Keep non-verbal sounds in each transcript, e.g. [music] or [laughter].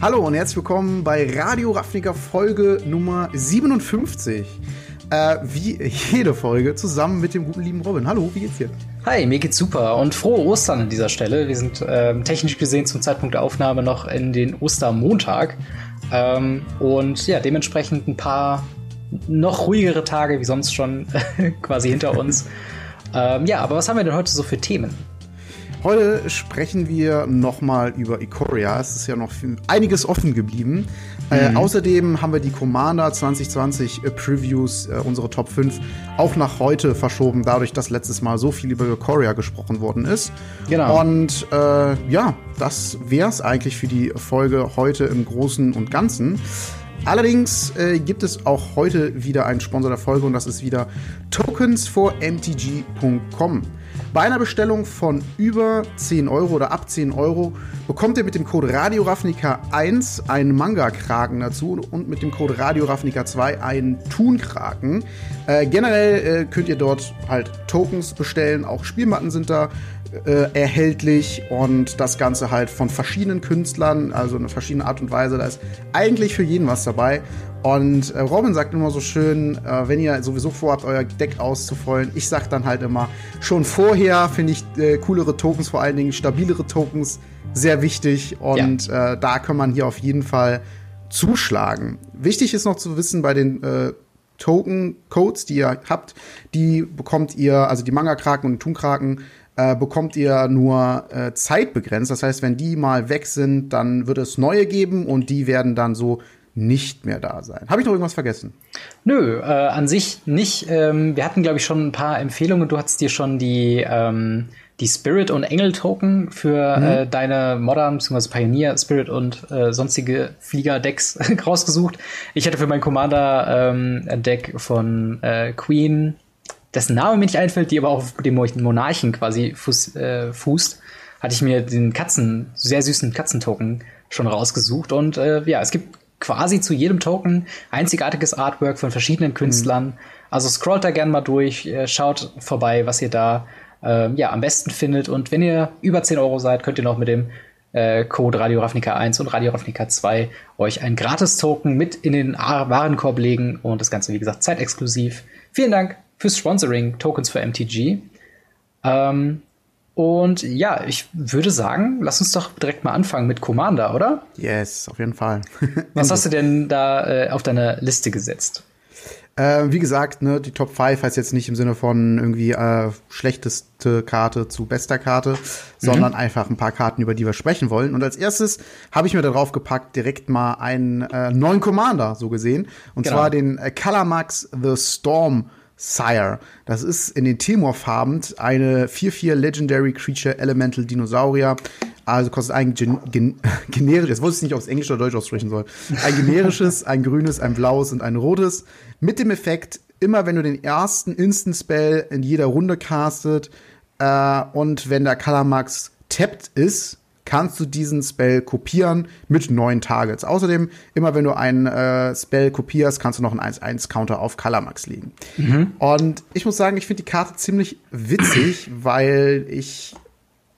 Hallo und herzlich willkommen bei Radio Ravnica Folge Nummer 57. Äh, wie jede Folge zusammen mit dem guten lieben Robin. Hallo, wie geht's dir? Hi, mir geht's super und frohe Ostern an dieser Stelle. Wir sind ähm, technisch gesehen zum Zeitpunkt der Aufnahme noch in den Ostermontag. Ähm, und ja, dementsprechend ein paar noch ruhigere Tage wie sonst schon [laughs] quasi hinter uns. ähm, ja, aber was haben wir denn heute so für Themen? Heute sprechen wir nochmal über Ikoria. Es ist ja noch einiges offen geblieben. Äh, mhm. Äh, außerdem haben wir die Commander 2020 äh, Previews, äh, unsere Top 5, auch nach heute verschoben, dadurch, dass letztes Mal so viel über Ikoria gesprochen worden ist. Genau. Und äh, ja, das wäre es eigentlich für die Folge heute im Großen und Ganzen. Allerdings äh, gibt es auch heute wieder einen Sponsor der Folge und das ist wieder tokens4mtg.com. Bei einer Bestellung von über 10 Euro oder ab 10 Euro bekommt ihr mit dem Code RadioRavnica1 einen Manga-Kraken dazu und mit dem Code RadioRavnica2 einen Thun-Kraken. Äh, generell äh, könnt ihr dort halt Tokens bestellen, auch Spielmatten sind da äh, erhältlich und das Ganze halt von verschiedenen Künstlern, also eine verschiedene Art und Weise. Da ist eigentlich für jeden was dabei. Und äh, Robin sagt immer so schön, äh, wenn ihr sowieso vorhabt, euer Deck auszufüllen, ich sag dann halt immer, schon vorher finde ich äh, coolere Tokens, vor allen Dingen stabilere Tokens, sehr wichtig. Und ja. Äh, da kann man hier auf jeden Fall zuschlagen. Wichtig ist noch zu wissen, bei den äh, Token-Codes, die ihr habt, die bekommt ihr, also die Manga-Kraken und die Thun-Kraken, äh, bekommt ihr nur äh, zeitbegrenzt. Das heißt, wenn die mal weg sind, dann wird es neue geben und die werden dann so nicht mehr da sein. Habe ich noch irgendwas vergessen? Nö, äh, an sich nicht. Ähm, wir hatten, glaube ich, schon ein paar Empfehlungen. Du hattest dir schon die, ähm, die Spirit- und Engel-Token für mhm. äh, deine Modern bzw. Pioneer, Spirit und äh, sonstige Flieger-Decks [laughs] rausgesucht. Ich hatte für mein Commander-Deck ähm, von äh, Queen, dessen Name mir nicht einfällt, die aber auch auf dem Monarchen quasi fuß, äh, fußt, hatte ich mir den Katzen, sehr süßen Katzentoken schon rausgesucht. Und äh, ja, es gibt quasi zu jedem Token einzigartiges Artwork von verschiedenen Künstlern. Mhm. Also scrollt da gerne mal durch, äh, schaut vorbei, was ihr da äh, ja, am besten findet. Und wenn ihr über 10 Euro seid, könnt ihr noch mit dem äh, Code Radio Ravnica 1 und Radio Ravnica 2 euch ein Gratis-Token mit in den Warenkorb legen und das Ganze, wie gesagt, zeitexklusiv. Vielen Dank fürs Sponsoring Tokens für MTG. Ähm, und ja, ich würde sagen, lass uns doch direkt mal anfangen mit Commander, oder? Yes, auf jeden Fall. [laughs] Was hast du denn da äh, auf deiner Liste gesetzt? Äh, wie gesagt, ne, die Top 5 heißt jetzt nicht im Sinne von irgendwie äh, schlechteste Karte zu bester Karte, sondern mhm. einfach ein paar Karten, über die wir sprechen wollen. Und als erstes habe ich mir darauf gepackt, direkt mal einen äh, neuen Commander, so gesehen. Und genau. zwar den äh, Calamax The Storm Sire. Das ist in den Timor-Farben eine 4-4 Legendary Creature Elemental Dinosaurier. Also kostet ein gen gen [laughs] generisches, jetzt wusste ich nicht, ob es Englisch oder Deutsch aussprechen soll. Ein generisches, [laughs] ein grünes, ein blaues und ein rotes. Mit dem Effekt, immer wenn du den ersten Instant Spell in jeder Runde castet äh, und wenn der Kalamax tapped ist, kannst du diesen Spell kopieren mit neuen Targets. Außerdem, immer wenn du einen äh, Spell kopierst, kannst du noch einen 1-1-Counter auf Kalamax legen. Mhm. Und ich muss sagen, ich finde die Karte ziemlich witzig, weil ich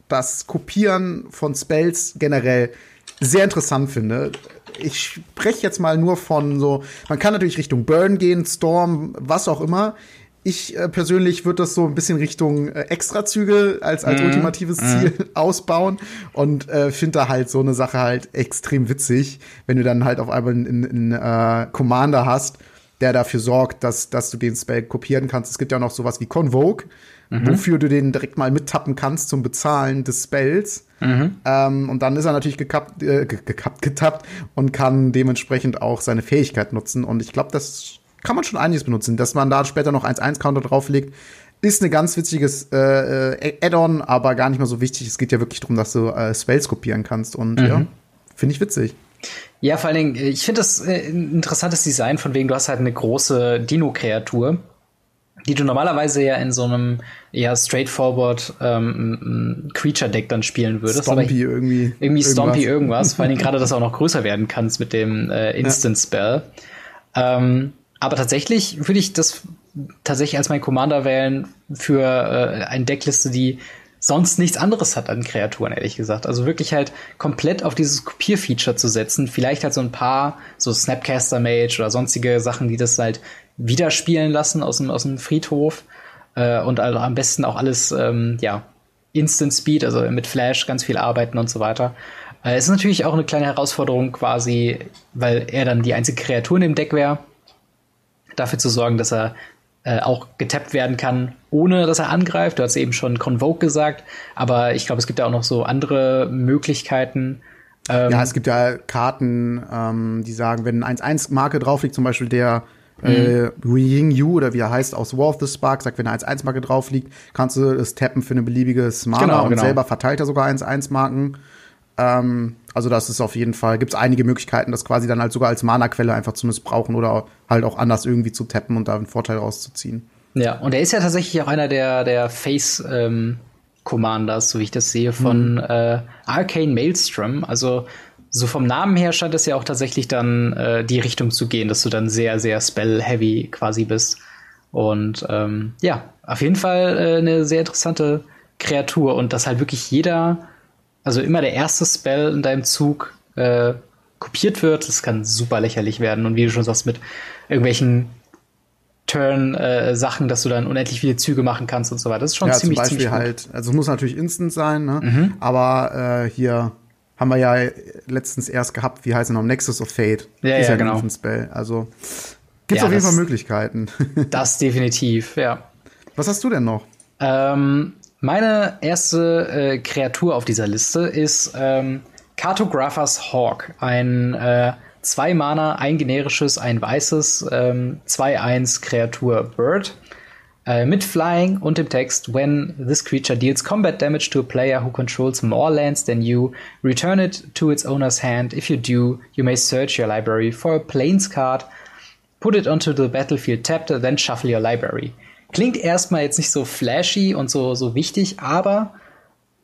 das Kopieren von Spells generell sehr interessant finde. Ich spreche jetzt mal nur von so, man kann natürlich Richtung Burn gehen, Storm, was auch immer. Ich äh, persönlich würde das so ein bisschen Richtung äh, Extrazüge als, als mm, ultimatives mm. Ziel [laughs] ausbauen und äh, finde da halt so eine Sache halt extrem witzig, wenn du dann halt auf einmal einen, einen äh, Commander hast, der dafür sorgt, dass, dass du den Spell kopieren kannst. Es gibt ja noch sowas wie Convoke, mhm. wofür du den direkt mal mittappen kannst zum Bezahlen des Spells. Mhm. Ähm, und dann ist er natürlich gekappt, äh, gekappt, getappt und kann dementsprechend auch seine Fähigkeit nutzen. Und ich glaube, das kann man schon einiges benutzen. Dass man da später noch 1-1-Counter drauflegt, ist ein ganz witziges äh, äh, Add-on, aber gar nicht mal so wichtig. Es geht ja wirklich darum, dass du äh, Spells kopieren kannst und mhm. ja, finde ich witzig. Ja, vor allen Dingen, ich finde das äh, ein interessantes Design, von wegen du hast halt eine große Dino-Kreatur, die du normalerweise ja in so einem eher straightforward ähm, Creature-Deck dann spielen würdest. Stompy irgendwie. Irgendwie Stompy irgendwas. irgendwas. [laughs] vor allen Dingen gerade, dass du auch noch größer werden kannst mit dem äh, Instant-Spell. Ja. Ähm, aber tatsächlich würde ich das tatsächlich als mein Commander wählen für äh, eine Deckliste, die sonst nichts anderes hat an Kreaturen, ehrlich gesagt. Also wirklich halt komplett auf dieses Kopierfeature zu setzen. Vielleicht halt so ein paar, so Snapcaster Mage oder sonstige Sachen, die das halt wieder spielen lassen aus dem, aus dem Friedhof. Äh, und also am besten auch alles, ähm, ja, Instant Speed, also mit Flash ganz viel arbeiten und so weiter. Äh, es ist natürlich auch eine kleine Herausforderung quasi, weil er dann die einzige Kreatur in dem Deck wäre, dafür zu sorgen, dass er äh, auch getappt werden kann, ohne dass er angreift. Du hast eben schon Convoke gesagt, aber ich glaube, es gibt ja auch noch so andere Möglichkeiten. Ähm, ja, es gibt ja Karten, ähm, die sagen, wenn ein 1-1-Marke drauf liegt, zum Beispiel der äh, Ying Yu oder wie er heißt aus War of the Spark, sagt, wenn eine 1-1-Marke drauf liegt, kannst du es tappen für eine beliebige Mana genau, und genau. selber verteilt er sogar 1-1-Marken. Ähm, also das ist auf jeden Fall, gibt es einige Möglichkeiten, das quasi dann halt sogar als Mana-Quelle einfach zu missbrauchen oder halt auch anders irgendwie zu tappen und da einen Vorteil rauszuziehen. Ja, und er ist ja tatsächlich auch einer der, der Face ähm, Commanders, so wie ich das sehe, von mhm. äh, Arcane Maelstrom. Also so vom Namen her scheint es ja auch tatsächlich dann äh, die Richtung zu gehen, dass du dann sehr, sehr spell-heavy quasi bist. Und ähm, ja, auf jeden Fall äh, eine sehr interessante Kreatur und dass halt wirklich jeder also immer der erste Spell in deinem Zug äh, kopiert wird, das kann super lächerlich werden. Und wie du schon sagst, mit irgendwelchen Turn-Sachen, äh, dass du dann unendlich viele Züge machen kannst und so weiter. Das ist schon ja, ziemlich, zum Beispiel ziemlich halt, also es muss natürlich instant sein, ne? Mhm. Aber äh, hier haben wir ja letztens erst gehabt, wie heißt er noch, Nexus of Fate. Ja, ist ja, ja genau. Ein Spell. Also gibt ja, auf jeden Fall Möglichkeiten. [laughs] das definitiv, ja. Was hast du denn noch? Ähm, meine erste äh, Kreatur auf dieser Liste ist ähm, Cartographer's Hawk. Ein äh, zwei Mana, ein generisches, ein weißes, ähm, 2-1 Kreatur Bird. Äh, mit Flying und dem Text, when this creature deals combat damage to a player who controls more lands than you, return it to its owner's hand. If you do, you may search your library for a plains card, put it onto the battlefield tapped, then shuffle your library. Klingt erstmal jetzt nicht so flashy und so, so wichtig, aber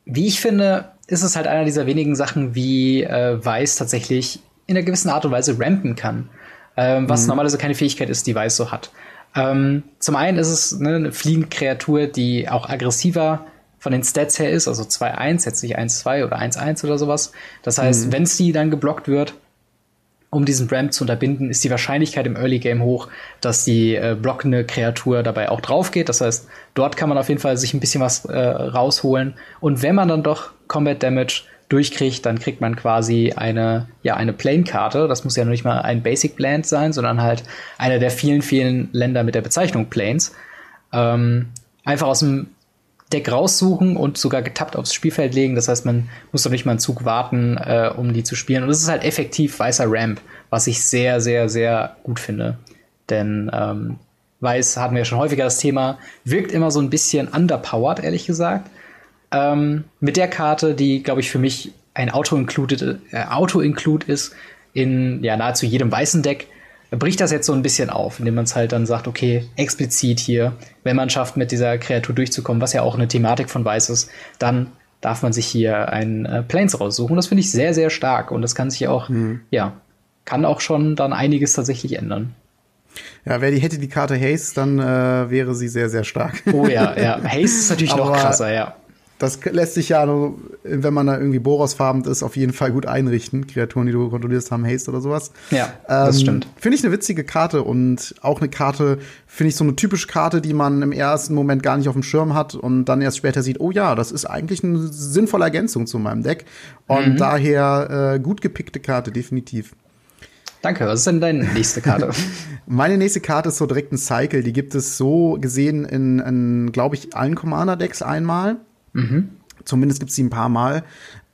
wie ich finde, ist es halt einer dieser wenigen Sachen, wie äh, Weiß tatsächlich in einer gewissen Art und Weise rampen kann. Ähm, was mhm. normalerweise keine Fähigkeit ist, die Weiß so hat. Ähm, zum einen ist es ne, eine fliehende Kreatur, die auch aggressiver von den Stats her ist, also 2-1, jetzt nicht 1-2 oder 1-1 oder sowas. Das heißt, mhm. wenn sie dann geblockt wird, um diesen Ramp zu unterbinden, ist die Wahrscheinlichkeit im Early Game hoch, dass die äh, blockende Kreatur dabei auch drauf geht. Das heißt, dort kann man auf jeden Fall sich ein bisschen was äh, rausholen. Und wenn man dann doch Combat Damage durchkriegt, dann kriegt man quasi eine, ja, eine Plane-Karte. Das muss ja noch nicht mal ein Basic Land sein, sondern halt einer der vielen, vielen Länder mit der Bezeichnung Planes. Ähm, einfach aus dem Deck raussuchen und sogar getappt aufs Spielfeld legen. Das heißt, man muss doch nicht mal einen Zug warten, äh, um die zu spielen. Und es ist halt effektiv weißer Ramp, was ich sehr, sehr, sehr gut finde. Denn ähm, Weiß hatten wir schon häufiger das Thema, wirkt immer so ein bisschen underpowered, ehrlich gesagt. Ähm, mit der Karte, die, glaube ich, für mich ein Auto-Include äh, Auto ist in ja, nahezu jedem weißen Deck, bricht das jetzt so ein bisschen auf, indem man es halt dann sagt, okay, explizit hier, wenn man schafft, mit dieser Kreatur durchzukommen, was ja auch eine Thematik von Weiß ist, dann darf man sich hier einen äh, Planes raussuchen. Das finde ich sehr, sehr stark und das kann sich auch, mhm. ja, kann auch schon dann einiges tatsächlich ändern. Ja, wer die hätte die Karte Haze, dann äh, wäre sie sehr, sehr stark. Oh ja, ja. [laughs] Haze ist natürlich noch krasser, ja das lässt sich ja, wenn man da irgendwie Boros-farben ist, auf jeden Fall gut einrichten. Kreaturen, die du kontrollierst, haben Haste oder sowas. Ja, das ähm, stimmt. Finde ich eine witzige Karte und auch eine Karte, finde ich so eine typische Karte, die man im ersten Moment gar nicht auf dem Schirm hat und dann erst später sieht, oh ja, das ist eigentlich eine sinnvolle Ergänzung zu meinem Deck. Und mhm. daher äh, gut gepickte Karte, definitiv. Danke. Was ist denn deine nächste Karte? [laughs] Meine nächste Karte ist so direkt ein Cycle. Die gibt es so gesehen in, in glaube ich, allen Commander-Decks einmal. Mhm. Zumindest gibt es sie ein paar Mal.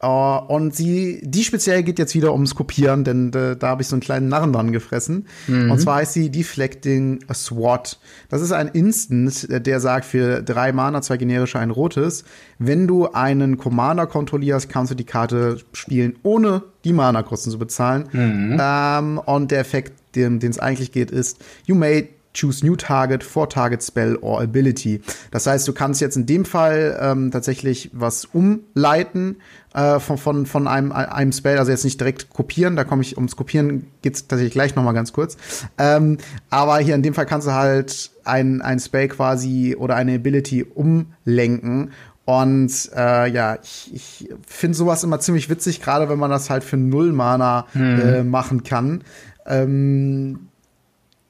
Uh, und sie, die speziell geht jetzt wieder ums Kopieren, denn äh, da habe ich so einen kleinen Narren dran gefressen. Mhm. Und zwar heißt sie Deflecting a SWAT. Das ist ein Instant, äh, der sagt für drei Mana, zwei generische, ein rotes. Wenn du einen Commander kontrollierst, kannst du die Karte spielen, ohne die Mana-Kosten zu bezahlen. Mhm. Ähm, und der Effekt, den es eigentlich geht, ist, you may Choose New Target for Target Spell or Ability. Das heißt, du kannst jetzt in dem Fall ähm, tatsächlich was umleiten äh, von, von, von einem, einem Spell, also jetzt nicht direkt kopieren, da komme ich ums Kopieren geht's tatsächlich gleich noch mal ganz kurz. Ähm, aber hier in dem Fall kannst du halt ein, ein Spell quasi oder eine Ability umlenken Und äh, ja, ich, ich finde sowas immer ziemlich witzig, gerade wenn man das halt für Null Mana hm. äh, machen kann. Ähm,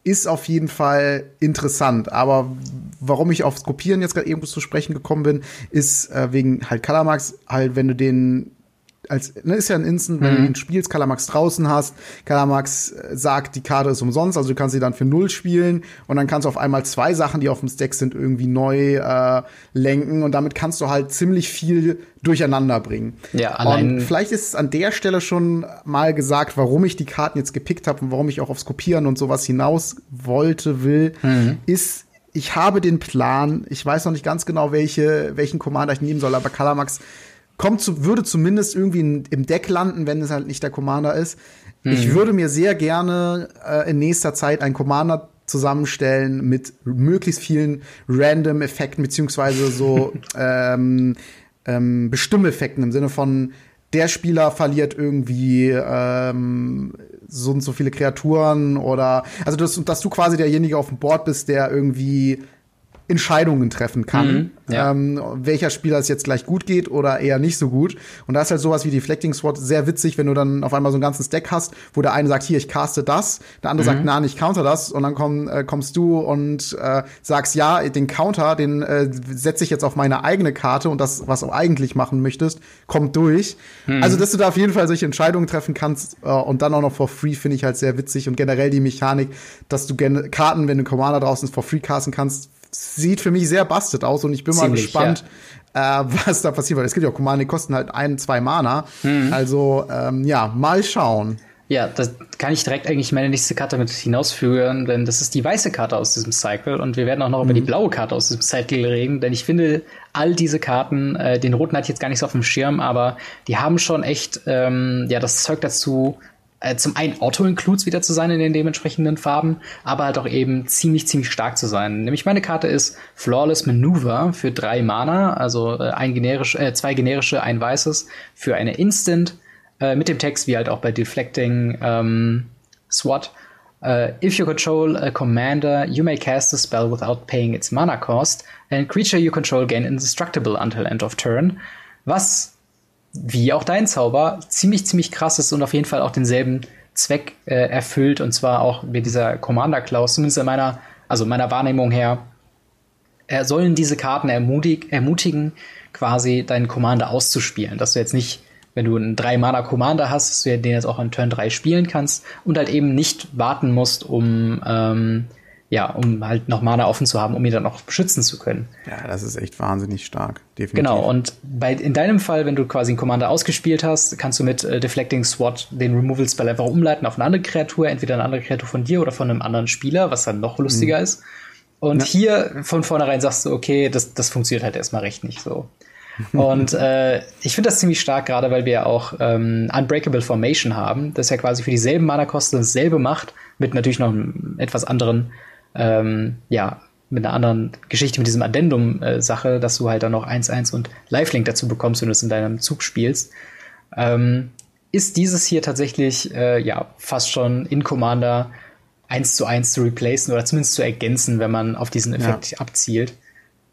ist auf jeden Fall interessant. Aber warum ich aufs Kopieren jetzt gerade irgendwo zu sprechen gekommen bin, ist äh, wegen halt Kalamax, halt, wenn du den als, ne, ist ja ein Instant, wenn mhm. du ihn spielst, Kalamax draußen hast, Kalamax äh, sagt, die Karte ist umsonst, also du kannst sie dann für null spielen und dann kannst du auf einmal zwei Sachen, die auf dem Stack sind, irgendwie neu äh, lenken und damit kannst du halt ziemlich viel durcheinander bringen. Ja, allein und vielleicht ist es an der Stelle schon mal gesagt, warum ich die Karten jetzt gepickt habe und warum ich auch aufs Kopieren und sowas hinaus wollte, will, mhm. ist ich habe den Plan, ich weiß noch nicht ganz genau, welche, welchen Commander ich nehmen soll, aber Kalamax kommt zu, würde zumindest irgendwie in, im Deck landen, wenn es halt nicht der Commander ist. Mhm. Ich würde mir sehr gerne äh, in nächster Zeit einen Commander zusammenstellen mit möglichst vielen random Effekten beziehungsweise so [laughs] ähm, ähm, Bestimmeffekten im Sinne von der Spieler verliert irgendwie ähm, so und so viele Kreaturen oder also dass, dass du quasi derjenige auf dem Board bist, der irgendwie Entscheidungen treffen kann, mhm, ja. ähm, welcher Spieler es jetzt gleich gut geht oder eher nicht so gut. Und da ist halt sowas wie Deflecting Sword sehr witzig, wenn du dann auf einmal so ein ganzes Deck hast, wo der eine sagt, hier, ich caste das, der andere mhm. sagt, nein, ich counter das und dann komm, äh, kommst du und äh, sagst, ja, den Counter, den äh, setze ich jetzt auf meine eigene Karte und das, was du eigentlich machen möchtest, kommt durch. Mhm. Also, dass du da auf jeden Fall solche Entscheidungen treffen kannst äh, und dann auch noch for free, finde ich halt sehr witzig und generell die Mechanik, dass du Karten, wenn du Commander draußen ist, for free casten kannst, sieht für mich sehr busted aus und ich bin Ziemlich, mal gespannt, ja. äh, was da passiert. Weil es gibt ja auch Commander, die kosten halt ein, zwei Mana. Mhm. Also, ähm, ja, mal schauen. Ja, das kann ich direkt eigentlich meine nächste Karte mit hinausführen, denn das ist die weiße Karte aus diesem Cycle und wir werden auch noch mhm. über die mhm. blaue Karte aus diesem Cycle reden, denn ich finde all diese Karten, äh, den roten hatte ich jetzt gar nicht so auf dem Schirm, aber die haben schon echt ähm, ja das Zeug dazu, äh, zum einen Auto-Includes wieder zu sein in den dementsprechenden Farben, aber halt auch eben ziemlich, ziemlich stark zu sein. Nämlich meine Karte ist Flawless Maneuver für drei Mana, also äh, ein generisch, äh, zwei generische, ein weißes für eine Instant, äh, mit dem Text wie halt auch bei Deflecting ähm, SWAT. Uh, if you control a commander, you may cast a spell without paying its mana cost, and creature you control gain indestructible until end of turn. Was wie auch dein Zauber, ziemlich, ziemlich krass ist und auf jeden Fall auch denselben Zweck äh, erfüllt. Und zwar auch mit dieser Commander-Klaus, zumindest in meiner, also meiner Wahrnehmung her, äh, sollen diese Karten ermutig, ermutigen, quasi deinen Commander auszuspielen. Dass du jetzt nicht, wenn du einen 3-Mana-Commander hast, dass du den jetzt auch an Turn 3 spielen kannst und halt eben nicht warten musst, um ähm, ja, um halt noch Mana offen zu haben, um ihn dann auch beschützen zu können. Ja, das ist echt wahnsinnig stark, definitiv. Genau, und bei, in deinem Fall, wenn du quasi einen Commander ausgespielt hast, kannst du mit äh, Deflecting SWAT den Removal Spell einfach umleiten auf eine andere Kreatur, entweder eine andere Kreatur von dir oder von einem anderen Spieler, was dann noch lustiger mhm. ist. Und ja. hier von vornherein sagst du, okay, das, das funktioniert halt erstmal recht nicht so. [laughs] Und äh, ich finde das ziemlich stark, gerade weil wir auch ähm, Unbreakable Formation haben, das ja quasi für dieselben Mana-Kosten dasselbe macht, mit natürlich noch einem etwas anderen ähm, ja, mit einer anderen Geschichte, mit diesem Addendum-Sache, dass du halt dann noch 1-1 und Lifelink dazu bekommst, wenn du es in deinem Zug spielst, ähm, ist dieses hier tatsächlich äh, ja fast schon in Commander 1 zu 1 zu replacen oder zumindest zu ergänzen, wenn man auf diesen Effekt ja. abzielt.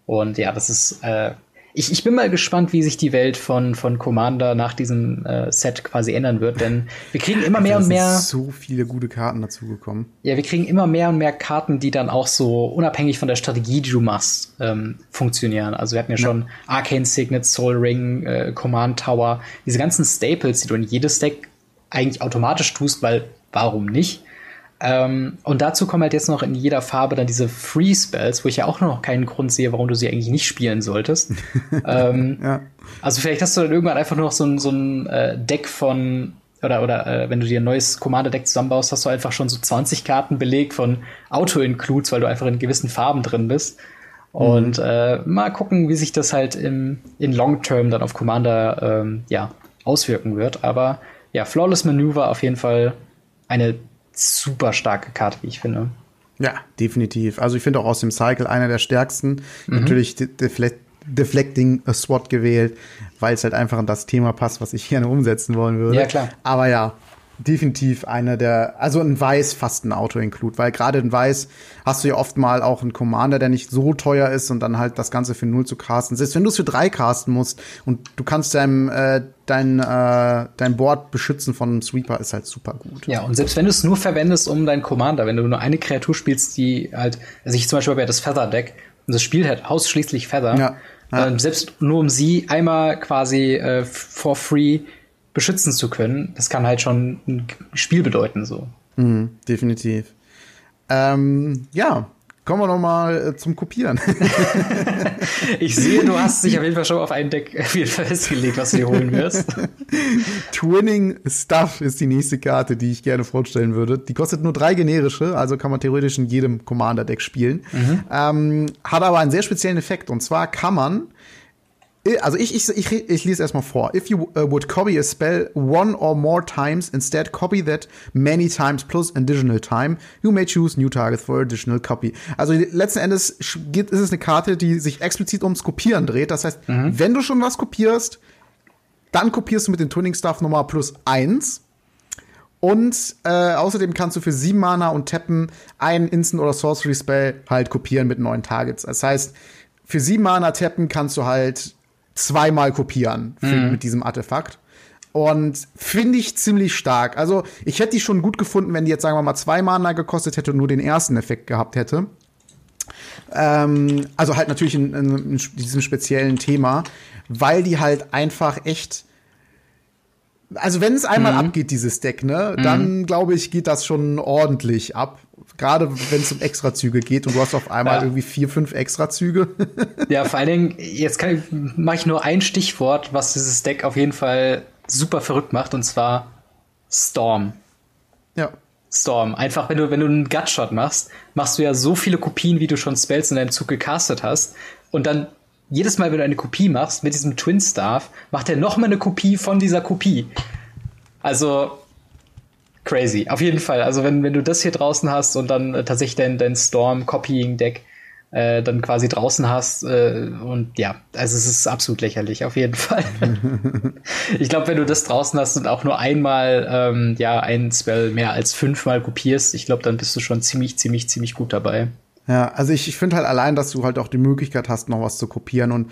Und ja, das ist äh, ich, ich bin mal gespannt, wie sich die Welt von, von Commander nach diesem äh, Set quasi ändern wird, denn wir kriegen immer mehr und mehr. so viele gute Karten dazugekommen. Ja, wir kriegen immer mehr und mehr Karten, die dann auch so unabhängig von der Strategie, die du machst, ähm, funktionieren. Also wir hatten ja, ja. schon Arcane Signet, Soul Ring, äh, Command Tower, diese ganzen Staples, die du in jedes Deck eigentlich automatisch tust, weil warum nicht? Ähm, und dazu kommen halt jetzt noch in jeder Farbe dann diese Free Spells, wo ich ja auch noch keinen Grund sehe, warum du sie eigentlich nicht spielen solltest. [laughs] ähm, ja. Also vielleicht hast du dann irgendwann einfach nur noch so ein, so ein äh, Deck von oder, oder äh, wenn du dir ein neues Commander-Deck zusammenbaust, hast du einfach schon so 20 Karten belegt von Auto-Includes, weil du einfach in gewissen Farben drin bist. Und mhm. äh, mal gucken, wie sich das halt im, in Long Term dann auf Commander ähm, ja, auswirken wird. Aber ja, Flawless Maneuver auf jeden Fall eine super starke Karte, wie ich finde. Ja, definitiv. Also ich finde auch aus dem Cycle einer der stärksten. Mhm. Natürlich Defle Deflecting a SWAT gewählt, weil es halt einfach an das Thema passt, was ich [laughs] gerne umsetzen wollen würde. Ja, klar. Aber ja, definitiv eine der, also ein Weiß fast ein Auto-Include, weil gerade in Weiß hast du ja oft mal auch einen Commander, der nicht so teuer ist und dann halt das Ganze für null zu casten. Selbst wenn du es für drei casten musst und du kannst deinem, äh, dein, äh, dein Board beschützen von einem Sweeper, ist halt super gut. Ja, und selbst wenn du es nur verwendest, um deinen Commander, wenn du nur eine Kreatur spielst, die halt, also ich zum Beispiel habe ja das Feather-Deck und das spielt halt ausschließlich Feather. Ja. Ja. Äh, selbst nur um sie einmal quasi äh, for free beschützen zu können, das kann halt schon ein Spiel bedeuten, so. Mhm, definitiv. Ähm, ja, kommen wir noch mal äh, zum Kopieren. [laughs] ich sehe, du hast dich auf jeden Fall schon auf ein Deck [laughs] auf jeden Fall festgelegt, was du dir holen wirst. [laughs] Twinning Stuff ist die nächste Karte, die ich gerne vorstellen würde. Die kostet nur drei generische, also kann man theoretisch in jedem Commander-Deck spielen. Mhm. Ähm, hat aber einen sehr speziellen Effekt. Und zwar kann man also ich, ich, ich, ich lese erstmal vor. If you uh, would copy a spell one or more times, instead copy that many times plus additional time, you may choose new target for additional copy. Also letzten Endes geht, ist es eine Karte, die sich explizit ums Kopieren dreht. Das heißt, mhm. wenn du schon was kopierst, dann kopierst du mit dem Twinning Stuff nochmal plus eins. Und äh, außerdem kannst du für sieben Mana und Tappen einen Instant oder Sorcery Spell halt kopieren mit neun Targets. Das heißt, für sieben Mana tappen kannst du halt zweimal kopieren mhm. mit diesem Artefakt. Und finde ich ziemlich stark. Also, ich hätte die schon gut gefunden, wenn die jetzt, sagen wir mal, zwei Mana gekostet hätte und nur den ersten Effekt gehabt hätte. Ähm, also halt natürlich in, in, in, diesem speziellen Thema, weil die halt einfach echt. Also, wenn es einmal mhm. abgeht, dieses Deck, ne, mhm. dann glaube ich, geht das schon ordentlich ab. Gerade wenn es um Extrazüge geht und du hast auf einmal ja. irgendwie vier, fünf Extrazüge. ja, vor allen Dingen, jetzt mache ich nur ein Stichwort, was dieses Deck auf jeden Fall super verrückt macht, und zwar Storm. Ja. Storm. Einfach, wenn du, wenn du einen Gutshot machst, machst du ja so viele Kopien, wie du schon Spells in deinem Zug gecastet hast. Und dann jedes Mal, wenn du eine Kopie machst mit diesem Twin Staff, macht er noch mal eine Kopie von dieser Kopie. Also, crazy. Auf jeden Fall. Also wenn, wenn du das hier draußen hast und dann äh, tatsächlich dein, dein Storm-Copying-Deck äh, dann quasi draußen hast äh, und ja, also es ist absolut lächerlich, auf jeden Fall. [laughs] ich glaube, wenn du das draußen hast und auch nur einmal ähm, ja ein Spell mehr als fünfmal kopierst, ich glaube, dann bist du schon ziemlich, ziemlich, ziemlich gut dabei. Ja, also ich, ich finde halt allein, dass du halt auch die Möglichkeit hast, noch was zu kopieren und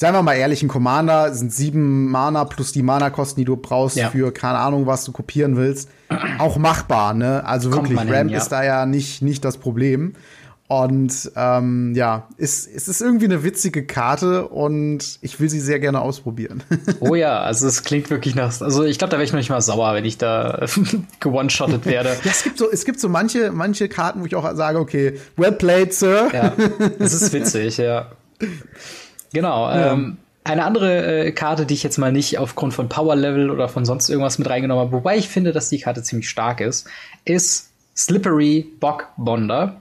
Seien wir mal ehrlich, ein Commander sind sieben Mana plus die Mana-Kosten, die du brauchst ja. für keine Ahnung, was du kopieren willst, [clears throat] auch machbar, ne? Also Kommt wirklich, Ramp ja. ist da ja nicht, nicht das Problem. Und ähm, ja, es, es ist irgendwie eine witzige Karte und ich will sie sehr gerne ausprobieren. [laughs] oh ja, also es klingt wirklich nach. Also ich glaube, da wäre ich noch nicht mal sauer, wenn ich da [laughs] gewone-shottet werde. ja, es gibt so, es gibt so manche, manche Karten, wo ich auch sage, okay, well played, Sir. ja, [laughs] das ist witzig, ja. Genau. Ja. Ähm, eine andere äh, Karte, die ich jetzt mal nicht aufgrund von Power Level oder von sonst irgendwas mit reingenommen habe, wobei ich finde, dass die Karte ziemlich stark ist, ist Slippery Bock Bonder.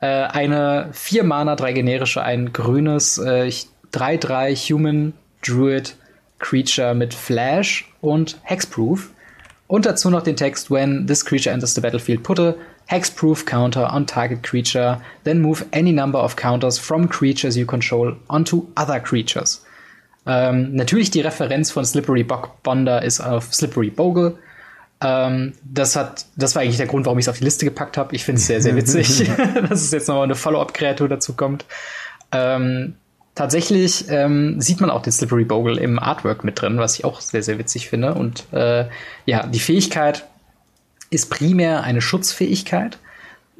Äh, eine 4 Mana, drei generische, ein grünes 3-3 äh, Human Druid Creature mit Flash und Hexproof. Und dazu noch den Text, when this creature enters the battlefield, put a hexproof counter on target creature, then move any number of counters from creatures you control onto other creatures. Ähm, natürlich die Referenz von Slippery Bonder ist auf Slippery Bogle. Ähm, das hat, das war eigentlich der Grund, warum ich es auf die Liste gepackt habe. Ich finde es sehr, sehr witzig, [laughs] [laughs] dass es jetzt nochmal eine Follow-up-Kreatur dazu kommt. Ähm, tatsächlich ähm, sieht man auch den Slippery Bogle im Artwork mit drin, was ich auch sehr, sehr witzig finde. Und äh, ja, die Fähigkeit ist primär eine Schutzfähigkeit,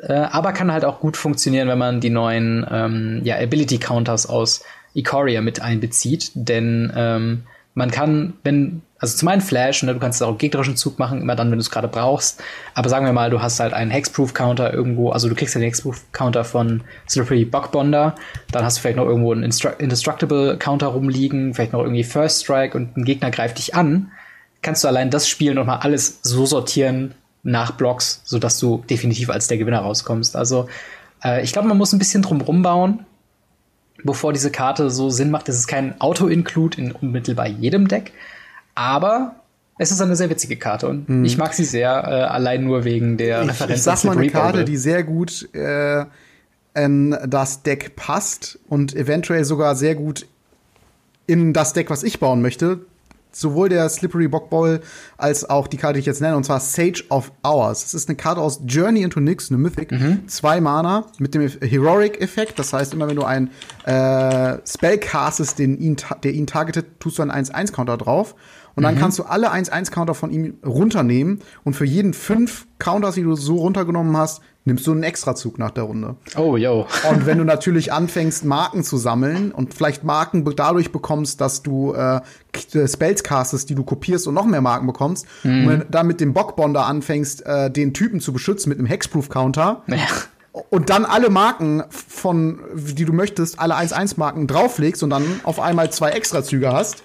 äh, aber kann halt auch gut funktionieren, wenn man die neuen ähm, ja, Ability Counters aus Ikoria mit einbezieht. Denn ähm, man kann, wenn, also zum einen Flash, ne, du kannst auch im gegnerischen Zug machen, immer dann, wenn du es gerade brauchst. Aber sagen wir mal, du hast halt einen Hexproof-Counter irgendwo, also du kriegst den Hexproof-Counter von Slippery Buckbonder, dann hast du vielleicht noch irgendwo einen Indestructible-Counter rumliegen, vielleicht noch irgendwie First Strike und ein Gegner greift dich an. Kannst du allein das Spiel nochmal alles so sortieren, nach Blocks, sodass du definitiv als der Gewinner rauskommst. Also äh, ich glaube, man muss ein bisschen drum rumbauen, bevor diese Karte so Sinn macht. Es ist kein Auto-Include in unmittelbar jedem Deck, aber es ist eine sehr witzige Karte und mhm. ich mag sie sehr, äh, allein nur wegen der ich, Referenz. Ich sag mal eine Karte, die sehr gut äh, in das Deck passt und eventuell sogar sehr gut in das Deck, was ich bauen möchte, sowohl der Slippery Bockball als auch die Karte, die ich jetzt nenne, und zwar Sage of Hours. Das ist eine Karte aus Journey into Nyx, eine Mythic. Mhm. Zwei Mana mit dem Heroic-Effekt. Das heißt, immer wenn du einen äh, Spell castest, den ihn, der ihn targetet, tust du einen 1-1-Counter drauf. Und dann mhm. kannst du alle 1-1-Counter von ihm runternehmen und für jeden fünf Counters, die du so runtergenommen hast, nimmst du einen Extrazug nach der Runde. Oh, yo. und wenn du [laughs] natürlich anfängst, Marken zu sammeln und vielleicht Marken dadurch bekommst, dass du äh, Spells castest, die du kopierst und noch mehr Marken bekommst, mhm. und wenn du dann mit dem Bockbonder anfängst, äh, den Typen zu beschützen mit einem Hexproof-Counter, ja. und dann alle Marken von, die du möchtest, alle 1-1-Marken drauflegst und dann auf einmal zwei Extrazüge hast,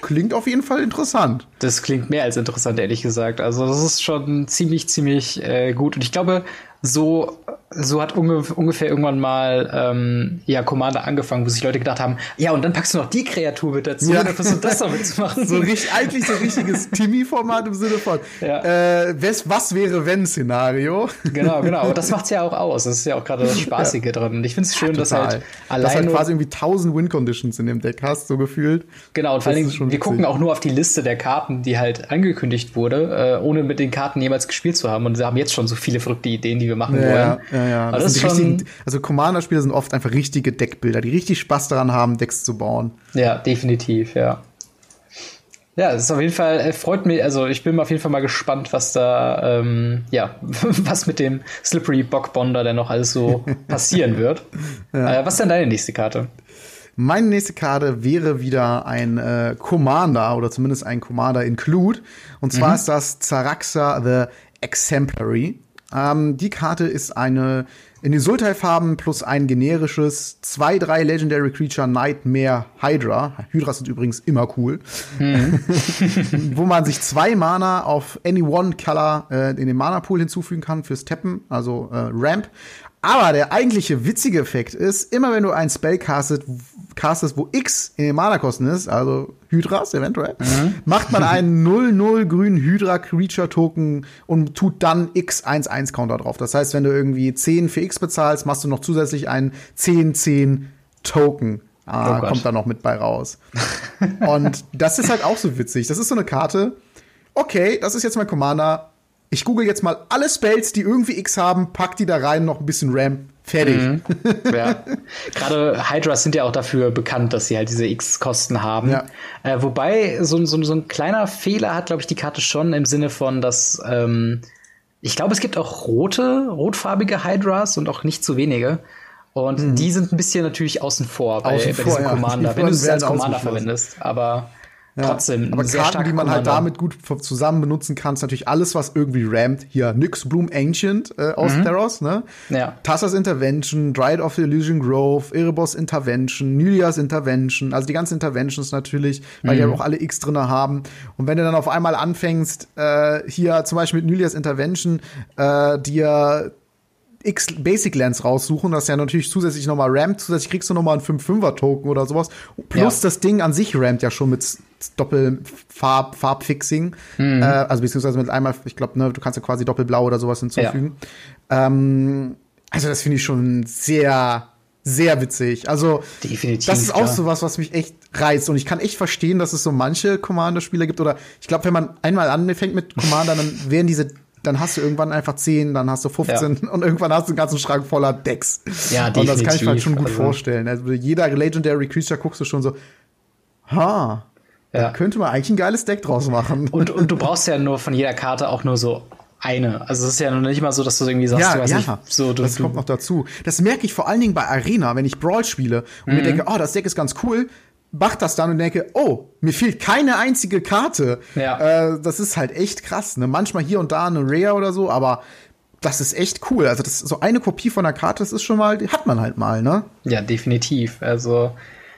klingt auf jeden Fall interessant. Das klingt mehr als interessant, ehrlich gesagt. Also das ist schon ziemlich, ziemlich äh, gut. Und ich glaube, so so hat ungefähr irgendwann mal ähm, ja Commander angefangen, wo sich Leute gedacht haben, ja, und dann packst du noch die Kreatur mit dazu, ja. dann versuchst du das noch mitzumachen. so richtig, eigentlich so ein richtiges [laughs] Timmy-Format im Sinne von ja. äh, was, was wäre wenn Szenario. Genau, genau. Aber das [laughs] macht's ja auch aus. Das ist ja auch gerade das Spaßige ja. drin. Und ich finde es schön, dass halt allein dass halt quasi irgendwie 1000 Win-Conditions in dem Deck hast, so gefühlt. Genau. Und vor allem, wir witzig. gucken auch nur auf die Liste der Karten, die halt angekündigt wurde, äh, ohne mit den Karten jemals gespielt zu haben. Und wir haben jetzt schon so viele verrückte Ideen, die wir machen wollen. Ja, ja. Das, das ist schon also Commander-Spiele sind oft einfach richtige Deckbilder, die richtig Spaß daran haben, Decks zu bauen. Ja, definitiv, ja. Ja, es ist auf jeden Fall, äh, freut mich, also ich bin auf jeden Fall mal gespannt, was da, ähm, ja, [laughs] was mit dem Slippery Bockbonder denn noch alles so [laughs] passieren wird. Ja. Äh, was ist denn deine nächste Karte? Meine nächste Karte wäre wieder ein äh, Commander oder zumindest ein Commander Include. Und zwar mhm. ist das Zaraxa the Exemplary. Ähm, die Karte ist eine in den Sultai-Farben plus ein generisches 2-3 Legendary Creature Nightmare Hydra. Hydras sind übrigens immer cool. Mhm. [laughs] Wo man sich zwei Mana auf any one Color äh, in den Mana-Pool hinzufügen kann fürs Tappen, also äh, Ramp. Aber der eigentliche witzige Effekt ist, immer wenn du ein Spell castet, castest, wo X in den Mana-Kosten ist, also Hydras eventuell, mhm. macht man einen [laughs] 0-0 grünen Hydra-Creature-Token und tut dann X-1-1-Counter drauf. Das heißt, wenn du irgendwie 10 für X bezahlst, machst du noch zusätzlich einen 10-10-Token. Ah, oh kommt da noch mit bei raus. und das ist halt auch so witzig. Das ist so eine Karte. Okay, das ist jetzt mein Commander ich google jetzt mal alle Spells, die irgendwie X haben, pack die da rein, noch ein bisschen RAM. Fertig. Mhm. [laughs] Ja. Gerade Hydras sind ja auch dafür bekannt, dass sie halt diese X-Kosten haben. Ja. Äh, wobei so, so, so, ein kleiner Fehler hat, glaube ich, die Karte schon im Sinne von, dass ähm, ich glaube, es gibt auch rote, rotfarbige Hydras und auch nicht zu wenige. Und mhm. die sind ein bisschen natürlich außen vor bei, außen bei vor, diesem ja. Commander, wenn du es als Commander verwendest. Aber ja, trotzdem. Aber Karten, die man halt damit gut zusammen benutzen kann, ist natürlich alles, was irgendwie rammt. Hier Nyx Bloom Ancient äh, aus mhm. Theros, ne? Ja. Tassas Intervention, Dryad of the Illusion Grove, Erebos Intervention, Nylias Intervention, also die ganzen Interventions natürlich, weil mhm. die ja auch alle X drinne haben. Und wenn du dann auf einmal anfängst, äh, hier zum Beispiel mit Nylias Intervention, äh, dir X Basic Lands raussuchen, das ist ja natürlich zusätzlich nochmal rampt, zusätzlich kriegst du nochmal einen 5-5er-Token oder sowas. Plus ja. das Ding an sich rampt ja schon mit Doppelfarb, Farbfixing. Mhm. Äh, also beziehungsweise mit einmal, ich glaube, ne, du kannst ja quasi Doppelblau oder sowas hinzufügen. Ja. Ähm, also das finde ich schon sehr, sehr witzig. Also Definitiv, das ist auch so was, was mich echt reizt. Und ich kann echt verstehen, dass es so manche Commander-Spieler gibt. Oder ich glaube, wenn man einmal anfängt mit Commander, dann [laughs] werden diese dann hast du irgendwann einfach 10, dann hast du 15 ja. und irgendwann hast du einen ganzen Schrank voller Decks. Ja, definitiv. Und das kann ich mir halt schon gut also. vorstellen. Also jeder Legendary Creature guckst du schon so, ha, ja. Da könnte man eigentlich ein geiles Deck draus machen. [laughs] Und, und du brauchst ja nur von jeder Karte auch nur so eine. Also es ist ja noch nicht mal so, dass du irgendwie sagst, ja, du hast ja, nicht so. Du, das kommt noch dazu. Das merke ich vor allen Dingen bei Arena, wenn ich Brawl spiele und mhm. mir denke, oh, das Deck ist ganz cool, mach das dann und denke, oh, mir fehlt keine einzige Karte. Ja. Äh, das ist halt echt krass. Ne? Manchmal hier und da eine Rare oder so, aber das ist echt cool. Also das so eine Kopie von der Karte, das ist schon mal, die hat man halt mal, ne? Ja, definitiv. Also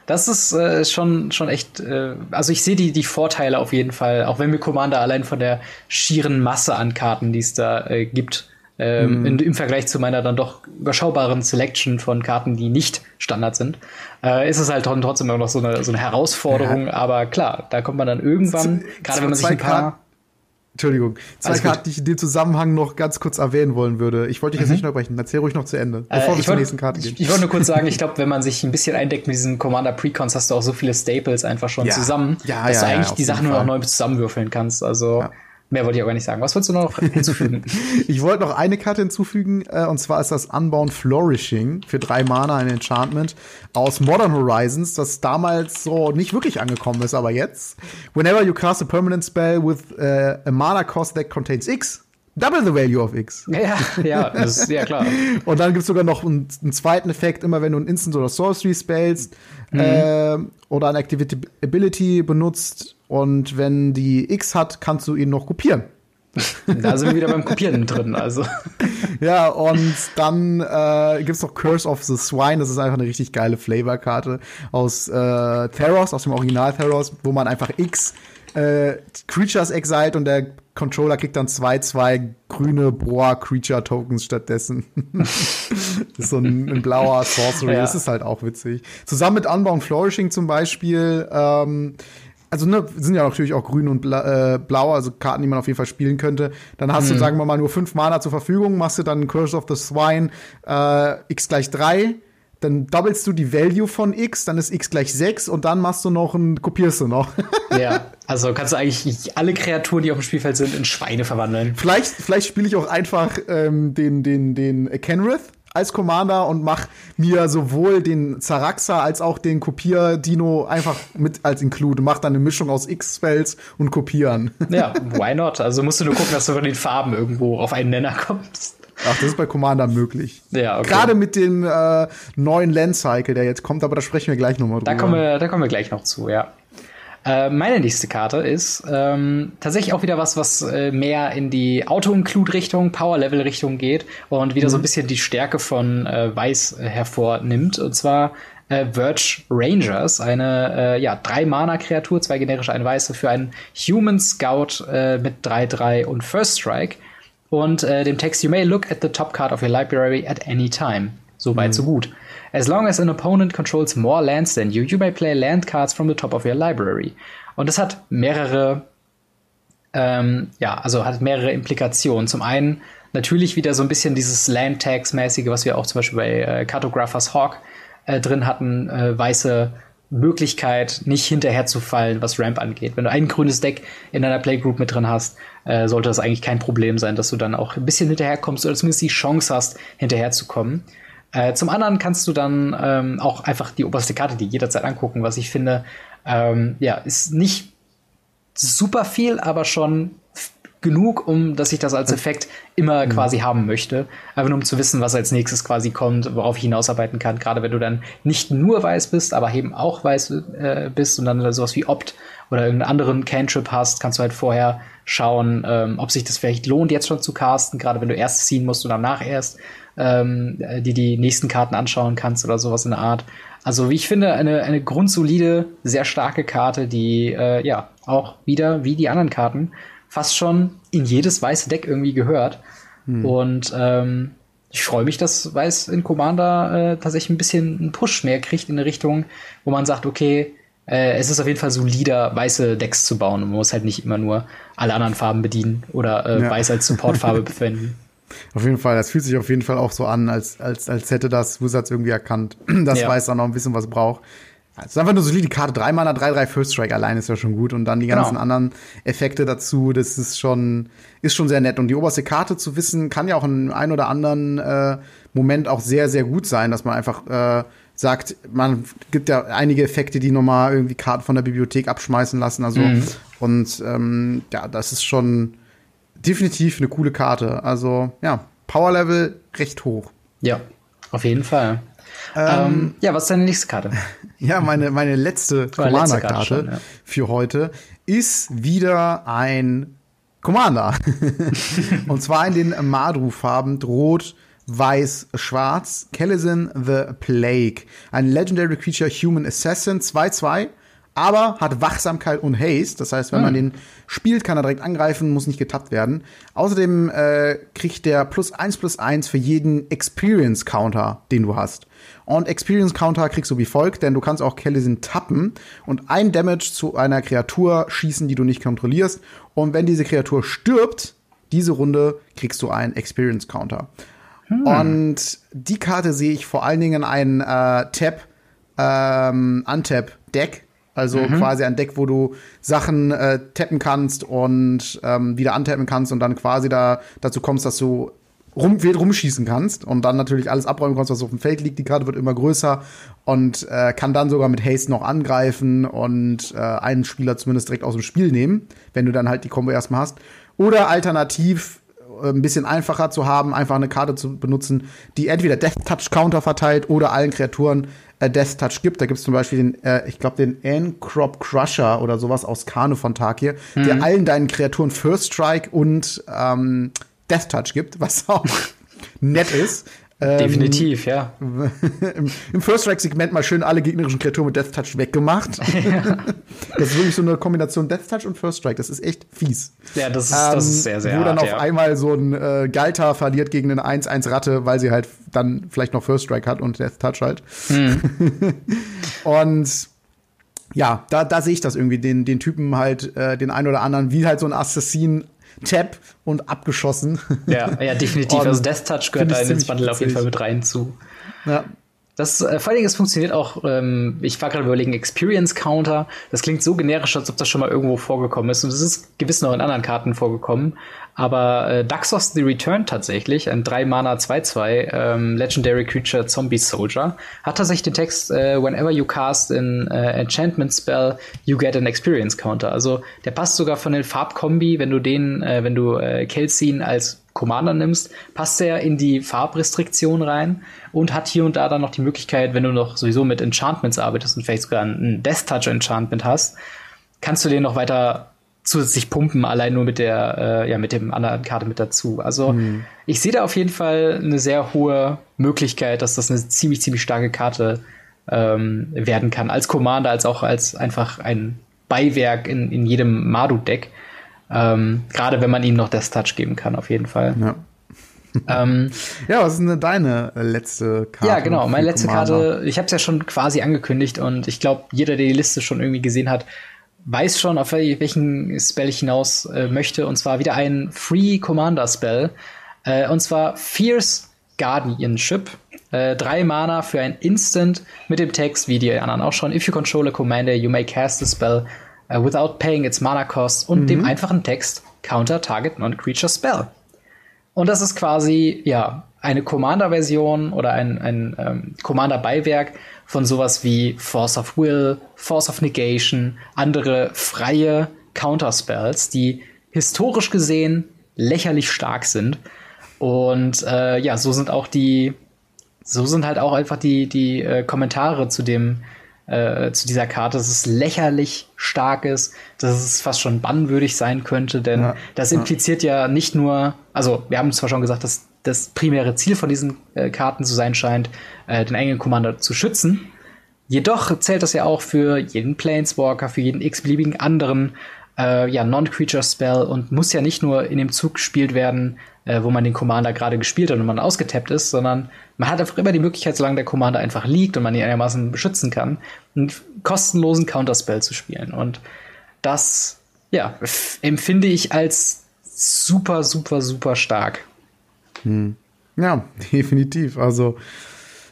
das ist äh, schon, schon echt, äh, also ich sehe die, die Vorteile auf jeden Fall, auch wenn mir Commander allein von der schieren Masse an Karten, die es da äh, gibt, ähm, mm. in, im Vergleich zu meiner dann doch überschaubaren Selection von Karten, die nicht Standard sind, äh, ist es halt trotzdem immer noch so eine, so eine Herausforderung. Ja. Aber klar, da kommt man dann irgendwann, gerade wenn man sich ein paar Entschuldigung. Zwei Alles gut. Karten, die ich in dem Zusammenhang noch ganz kurz erwähnen wollen würde. Ich wollte dich jetzt nicht unterbrechen. Erzähl ruhig noch zu Ende, bevor Mhm. Äh, wir ich zur wollt- nächsten Karte gehen. Ich, ich wollte nur kurz sagen, ich glaube, wenn man sich ein bisschen eindeckt mit diesen Commander Precons, hast du auch so viele Staples einfach schon Ja. zusammen, Ja, dass ja, du eigentlich die Sachen nur noch Fall. neu zusammenwürfeln kannst. Also mehr wollte ich auch gar nicht sagen. Was wolltest du noch hinzufügen? [laughs] Ich wollte noch eine Karte hinzufügen, äh, und zwar ist das Unbound Flourishing für drei Mana, ein Enchantment aus Modern Horizons, das damals so nicht wirklich angekommen ist, aber jetzt. Whenever you cast a permanent spell with äh, a mana cost that contains X, double the value of X. ja, ja, das ist, ja klar. [laughs] Und dann gibt's sogar noch einen, einen zweiten Effekt, immer wenn du ein Instant oder Sorcery spellst äh, oder eine Activity Ability benutzt und wenn die X hat, kannst du ihn noch kopieren. [laughs] Da sind wir wieder beim Kopieren drin. Also [laughs] Ja, und dann äh, gibt's noch Curse of the Swine. Das ist einfach eine richtig geile Flavorkarte aus äh, Theros, aus dem Original Theros, wo man einfach X äh, Creatures exiled und der Controller kriegt dann zwei, zwei grüne Boa Creature Tokens stattdessen. [laughs] das ist so ein, ein blauer Sorcery. Ja. Das ist halt auch witzig. Zusammen mit Unbound Flourishing zum Beispiel, ähm, also ne, sind ja natürlich auch grün und bla, äh, blau, also Karten, die man auf jeden Fall spielen könnte. Dann hast du, sagen wir mal, nur fünf Mana zur Verfügung, machst du dann Curse of the Swine äh, x gleich drei, dann doppelst du die Value von x, dann ist x gleich sechs und dann machst du noch ein, kopierst du noch. ja, [laughs] also kannst du eigentlich alle Kreaturen, die auf dem Spielfeld sind, in Schweine verwandeln. vielleicht vielleicht spiele ich auch einfach ähm, den, den, den Kenrith als Commander und mach mir sowohl den Zaraxa als auch den Kopier-Dino einfach mit als Include. Mach dann eine Mischung aus X-Spells und Kopieren. [laughs] Ja, why not? Also musst du nur gucken, dass du von den Farben irgendwo auf einen Nenner kommst. Ach, das ist bei Commander möglich. Ja, okay. Gerade mit dem äh, neuen Land-Cycle, der jetzt kommt, aber da sprechen wir gleich nochmal drüber. Da kommen, wir, da kommen wir gleich noch zu, ja. Äh, meine nächste Karte ist ähm, tatsächlich auch wieder was, was äh, mehr in die Auto-Include-Richtung, Power-Level-Richtung geht und wieder so ein bisschen die Stärke von äh, Weiß hervornimmt. Und zwar äh, Verge Rangers, eine äh, ja, drei Mana-Kreatur, zwei generische, eine weiße für einen Human Scout mit 3-3 und First Strike. Und dem Text, you may look at the top card of your library at any time. So weit, so gut. As long as an opponent controls more lands than you, you may play land cards from the top of your library. Und das hat mehrere, ähm, ja, also hat mehrere Implikationen. Zum einen natürlich wieder so ein bisschen dieses Land-Tags-mäßige, was wir auch zum Beispiel bei äh, Cartographers Hawk äh, drin hatten, äh, weiße Möglichkeit, nicht hinterher zu fallen, was Ramp angeht. Wenn du ein grünes Deck in deiner Playgroup mit drin hast, äh, sollte das eigentlich kein Problem sein, dass du dann auch ein bisschen hinterherkommst oder zumindest die Chance hast, hinterherzukommen. Äh, zum anderen kannst du dann ähm, auch einfach die oberste Karte, die jederzeit angucken, was ich finde, ähm, ja, ist nicht super viel, aber schon genug, um dass ich das als Effekt immer quasi haben möchte. Einfach nur um zu wissen, was als nächstes quasi kommt, worauf ich hinausarbeiten kann. Gerade wenn du dann nicht nur weiß bist, aber eben auch weiß äh, bist und dann sowas wie Opt oder irgendeinen anderen Cantrip hast, kannst du halt vorher schauen, ähm, ob sich das vielleicht lohnt, jetzt schon zu casten. Gerade wenn du erst ziehen musst und danach erst ähm, äh, die die nächsten Karten anschauen kannst oder sowas in der Art. Also wie ich finde, eine, eine grundsolide, sehr starke Karte, die äh, ja auch wieder wie die anderen Karten fast schon in jedes weiße Deck irgendwie gehört. Und ähm, ich freue mich, dass Weiß in Commander äh, tatsächlich ein bisschen einen Push mehr kriegt in eine Richtung, wo man sagt, okay, äh, es ist auf jeden Fall solider, weiße Decks zu bauen und man muss halt nicht immer nur alle anderen Farben bedienen oder äh, Ja. Weiß als Supportfarbe [laughs] verwenden. Auf jeden Fall, das fühlt sich auf jeden Fall auch so an, als, als, als hätte das Wizards irgendwie erkannt, [clears throat] dass Ja. Weiß da noch ein bisschen was braucht. Es ist einfach nur solide Karte. Drei Mana, drei, drei First Strike allein ist ja schon gut. Und dann die ganzen Genau. anderen Effekte dazu, das ist schon, ist schon sehr nett. Und die oberste Karte zu wissen, kann ja auch in einem oder anderen äh, Moment auch sehr, sehr gut sein, dass man einfach äh, sagt, man gibt ja einige Effekte, die nochmal irgendwie Karten von der Bibliothek abschmeißen lassen. Also, und ähm, ja, das ist schon definitiv eine coole Karte. Also, ja, Power Level recht hoch. Ja, auf jeden Fall. Ähm, ja, was ist deine nächste Karte? [laughs] Ja, meine, meine letzte Commander-Karte ja. für heute ist wieder ein Commander. [laughs] Und zwar in den Madru-Farben Rot, Weiß, Schwarz. Kellyson the Plague. Ein Legendary Creature Human Assassin 2-2. Aber hat Wachsamkeit und Haste. Das heißt, wenn man den spielt, kann er direkt angreifen, muss nicht getappt werden. Außerdem äh, kriegt der plus eins plus eins für jeden Experience Counter, den du hast. Und Experience Counter kriegst du wie folgt, denn du kannst auch Kellysin tappen und ein Damage zu einer Kreatur schießen, die du nicht kontrollierst. Und wenn diese Kreatur stirbt, diese Runde kriegst du einen Experience Counter. Hm. Und die Karte sehe ich vor allen Dingen ein äh, Tap, ähm, Untap Deck. Also mhm. quasi ein Deck, wo du Sachen äh, tappen kannst und ähm, wieder antappen kannst und dann quasi da dazu kommst, dass du rum, wild rumschießen kannst und dann natürlich alles abräumen kannst, was auf dem Feld liegt. Die Karte wird immer größer und äh, kann dann sogar mit Haste noch angreifen und äh, einen Spieler zumindest direkt aus dem Spiel nehmen, wenn du dann halt die Combo erstmal hast. Oder alternativ äh, ein bisschen einfacher zu haben, einfach eine Karte zu benutzen, die entweder Death Touch Counter verteilt oder allen Kreaturen äh, Death Touch gibt. Da gibt es zum Beispiel den, äh, ich glaube, den Ancrop Crusher oder sowas aus Kano von Takir, mhm. der allen deinen Kreaturen First Strike und ähm, Death Touch gibt, was [laughs] auch nett ist. Ähm, Definitiv, ja. Im, [laughs] Im First Strike-Segment mal schön alle gegnerischen Kreaturen mit Death Touch weggemacht. [laughs] Ja. Das ist wirklich so eine Kombination Death Touch und First Strike. Das ist echt fies. Ja, das ist, ähm, das ist sehr, sehr Wo dann hart, auf ja. einmal so ein äh, Galta verliert gegen eine 1-1-Ratte, weil sie halt dann vielleicht noch First Strike hat und Death Touch halt. Hm. [laughs] und ja, da, da sehe ich das irgendwie, den, den Typen halt, äh, den einen oder anderen, wie halt so ein Assassin Tap und abgeschossen. Ja, ja, definitiv. [laughs] also Death Touch gehört da in den Bundle auf jeden Fall mit rein zu. Ja. Das, äh, vor allen Dingen, es funktioniert auch, ähm, ich war gerade überlegen, Experience Counter. Das klingt so generisch, als ob das schon mal irgendwo vorgekommen ist. Und es ist gewiss noch in anderen Karten vorgekommen. Aber äh, Daxos the Return tatsächlich, ein 3-Mana 2-2 ähm, Legendary Creature Zombie Soldier, hat tatsächlich den Text, äh, whenever you cast an äh, Enchantment Spell, you get an Experience Counter. Also der passt sogar von den Farbkombi, wenn du den, äh, wenn du äh, Kelsin als Commander nimmst, passt er in die Farbrestriktion rein und hat hier und da dann noch die Möglichkeit, wenn du noch sowieso mit Enchantments arbeitest und vielleicht sogar ein Death Touch Enchantment hast, kannst du den noch weiter zusätzlich pumpen, allein nur mit der, äh, ja, mit dem anderen Karte mit dazu. Also mhm. ich sehe da auf jeden Fall eine sehr hohe Möglichkeit, dass das eine ziemlich, ziemlich starke Karte ähm, werden kann. Als Commander, als auch als einfach ein Beiwerk in, in jedem Madu-Deck. Ähm, Gerade wenn man ihm noch das Touch geben kann, auf jeden Fall. Ja. [laughs] ähm, ja, was ist denn deine letzte Karte? Ja, genau, meine letzte Commander? Karte, ich habe es ja schon quasi angekündigt und ich glaube, jeder, der die Liste schon irgendwie gesehen hat, weiß schon, auf welchen Spell ich hinaus äh, möchte. Und zwar wieder ein Free Commander Spell. Äh, und zwar Fierce Guardianship. Äh, drei Mana für ein Instant mit dem Text, wie die anderen auch schon. If you control a commander, you may cast a spell uh, without paying its Mana cost und mhm. dem einfachen Text Counter Target Non-Creature Spell. Und das ist quasi, ja, eine Commander-Version oder ein, ein ähm, Commander-Beiwerk von sowas wie Force of Will, Force of Negation, andere freie Counterspells, die historisch gesehen lächerlich stark sind. Und äh, ja, so sind auch die, so sind halt auch einfach die, die äh, Kommentare zu dem, äh, zu dieser Karte, dass es lächerlich stark ist, dass es fast schon bannwürdig sein könnte, denn ja, das impliziert ja. ja nicht nur, also wir haben zwar schon gesagt, dass das primäre Ziel von diesen äh, Karten zu sein scheint, äh, den eigenen Commander zu schützen. Jedoch zählt das ja auch für jeden Planeswalker, für jeden x-beliebigen anderen äh, ja, Non-Creature-Spell und muss ja nicht nur in dem Zug gespielt werden, äh, wo man den Commander gerade gespielt hat und man ausgetappt ist, sondern man hat einfach immer die Möglichkeit, solange der Commander einfach liegt und man ihn einigermaßen beschützen kann, einen kostenlosen Counterspell zu spielen. Und das, ja, empfinde ich als super, super, super stark. Hm. Ja, [laughs] definitiv. Also,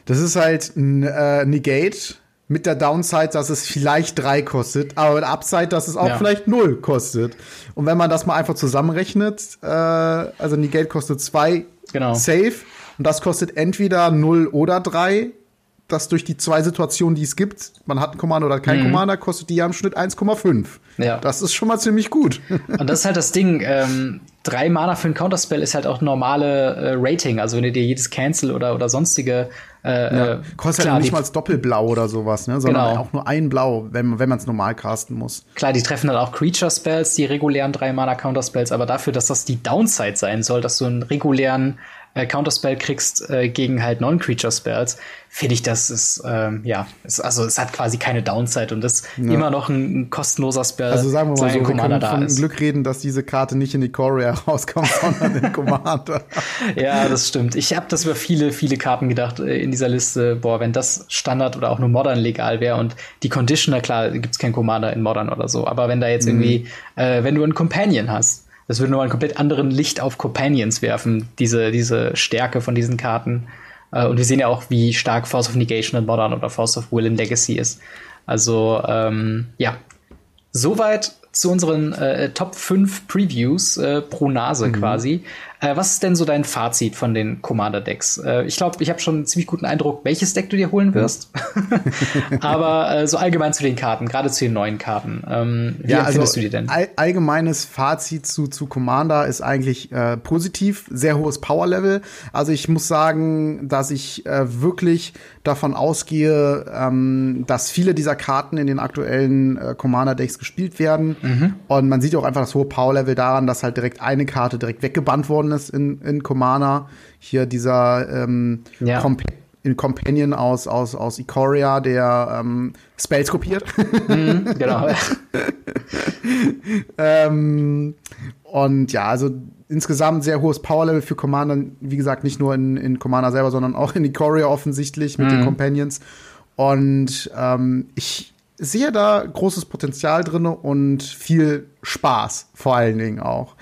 das ist halt ein äh, Negate mit der Downside, dass es vielleicht drei kostet, aber mit der Upside, dass es auch ja. vielleicht null kostet. Und wenn man das mal einfach zusammenrechnet, äh, also Negate kostet zwei genau. safe und das kostet entweder null oder drei dass durch die zwei Situationen, die es gibt, man hat einen Commander oder keinen mhm. Commander, kostet die ja im Schnitt 1,5. Ja. Das ist schon mal ziemlich gut. Und das ist halt das Ding. Ähm, drei Mana für ein Counterspell ist halt auch normale äh, Rating. Also wenn du dir jedes Cancel oder, oder sonstige äh, ja. Äh, kostet klar, halt nicht mal als Doppelblau oder sowas, ne? sondern genau. auch nur ein Blau, wenn, wenn man es normal casten muss. Klar, die treffen dann auch Creature Spells, die regulären drei Mana Counterspells, aber dafür, dass das die Downside sein soll, dass du einen regulären äh, Counterspell kriegst äh, gegen halt Non-Creature-Spells, finde ich, das ist, ähm, ja, es, also es hat quasi keine Downside und das ja. immer noch ein, ein, kostenloser Spell. Also sagen wir mal so, wir können von ist. Glück reden, dass diese Karte nicht in die Ikoria [laughs] rauskommt, sondern in [laughs] Commander. ja, das stimmt. Ich habe das über viele, viele Karten gedacht äh, in dieser Liste. Boah, wenn das Standard oder auch nur Modern legal wäre und die Conditioner, klar, gibt's kein Commander in Modern oder so, aber wenn da jetzt mhm. irgendwie, äh, wenn du einen Companion hast, das würde nur einen komplett anderen Licht auf Companions werfen, diese, diese Stärke von diesen Karten. Äh, und wir sehen ja auch, wie stark Force of Negation in Modern oder Force of Will in Legacy ist. Also, ähm, ja. Soweit zu unseren äh, Top 5 Previews äh, pro Nase mhm. quasi. Äh, was ist denn so dein Fazit von den Commander-Decks? Äh, ich glaube, ich habe schon einen ziemlich guten Eindruck, welches Deck du dir holen wirst. [laughs] Aber äh, so allgemein zu den Karten, gerade zu den neuen Karten. Ähm, wie ja, findest also, du die denn? All allgemeines Fazit zu, zu Commander ist eigentlich äh, positiv, sehr hohes Power-Level. Also ich muss sagen, dass ich äh, wirklich davon ausgehe, ähm, dass viele dieser Karten in den aktuellen Commander-Decks gespielt werden. Mhm. Und man sieht auch einfach das hohe Power-Level daran, dass halt direkt eine Karte direkt weggebannt worden ist in, in Commander. Hier dieser ähm, ja. Comp Companion aus, aus, aus Ikoria, der ähm, Spells kopiert. Mhm, genau. [laughs] ähm, und ja, also insgesamt sehr hohes Power-Level für Commander. Wie gesagt, nicht nur in, in Commander selber, sondern auch in Ikoria offensichtlich mit mhm. den Companions. Und ähm, ich sehe da großes Potenzial drin und viel Spaß vor allen Dingen auch.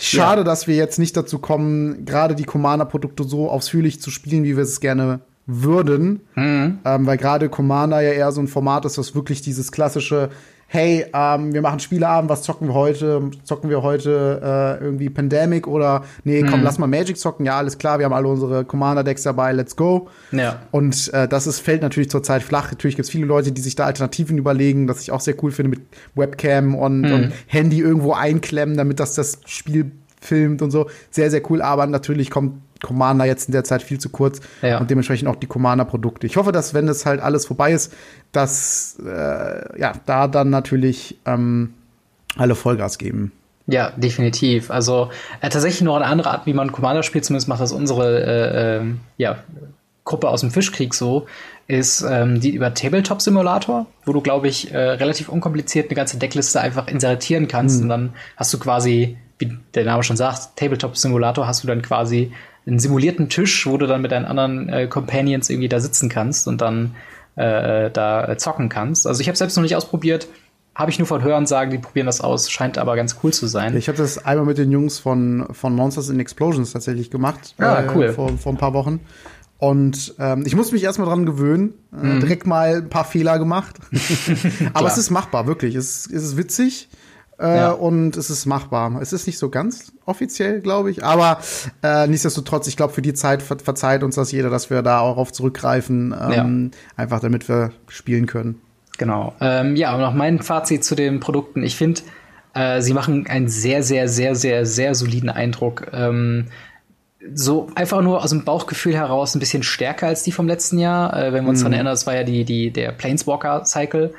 Schade, ja. dass wir jetzt nicht dazu kommen, gerade die Commander-Produkte so ausführlich zu spielen, wie wir es gerne würden. Mhm. Ähm, weil gerade Commander ja eher so ein Format ist, was wirklich dieses klassische hey, ähm, wir machen Spieleabend, was zocken wir heute? Zocken wir heute äh, irgendwie Pandemic oder nee, komm, mhm. lass mal Magic zocken. Ja, alles klar, wir haben alle unsere Commander-Decks dabei, let's go. Ja. Und äh, das ist, fällt natürlich zurzeit flach. Natürlich gibt es viele Leute, die sich da Alternativen überlegen, was ich auch sehr cool finde mit Webcam und, mhm. und Handy irgendwo einklemmen, damit das das Spiel filmt und so. Sehr, sehr cool, aber natürlich kommt Commander jetzt in der Zeit viel zu kurz ja. und dementsprechend auch die Commander-Produkte. Ich hoffe, dass wenn das halt alles vorbei ist, dass äh, ja da dann natürlich ähm, alle Vollgas geben. Ja, definitiv. Also äh, tatsächlich noch eine andere Art, wie man Commander spielt, zumindest macht das unsere äh, äh, ja, Gruppe aus dem Fischkrieg so, ist ähm, die über Tabletop Simulator, wo du, glaube ich, äh, relativ unkompliziert eine ganze Deckliste einfach insertieren kannst mhm. und dann hast du quasi, wie der Name schon sagt, Tabletop Simulator, hast du dann quasi einen simulierten Tisch, wo du dann mit deinen anderen äh, Companions irgendwie da sitzen kannst und dann äh, da zocken kannst. Also ich habe selbst noch nicht ausprobiert, habe ich nur von Hören sagen, die probieren das aus, scheint aber ganz cool zu sein. Ich habe das einmal mit den Jungs von, von Monsters in Explosions tatsächlich gemacht. Ah, äh, cool. Vor, vor ein paar Wochen. Und ähm, ich musste mich erstmal dran gewöhnen, äh, mhm. direkt mal ein paar Fehler gemacht. [laughs] aber es ist machbar, wirklich. Es, es ist witzig. Äh, ja. Und es ist machbar. Es ist nicht so ganz offiziell, glaube ich. Aber äh, nichtsdestotrotz, ich glaube, für die Zeit ver verzeiht uns das jeder, dass wir da auch auf zurückgreifen. Ähm, ja. Einfach damit wir spielen können. Genau. Ähm, ja, und noch mein Fazit zu den Produkten. Ich finde, äh, sie machen einen sehr, sehr, sehr, sehr, sehr soliden Eindruck. Ähm, so einfach nur aus dem Bauchgefühl heraus ein bisschen stärker als die vom letzten Jahr. Äh, wenn wir uns mhm. daran erinnern, das war ja die, die, der Planeswalker-Cycle.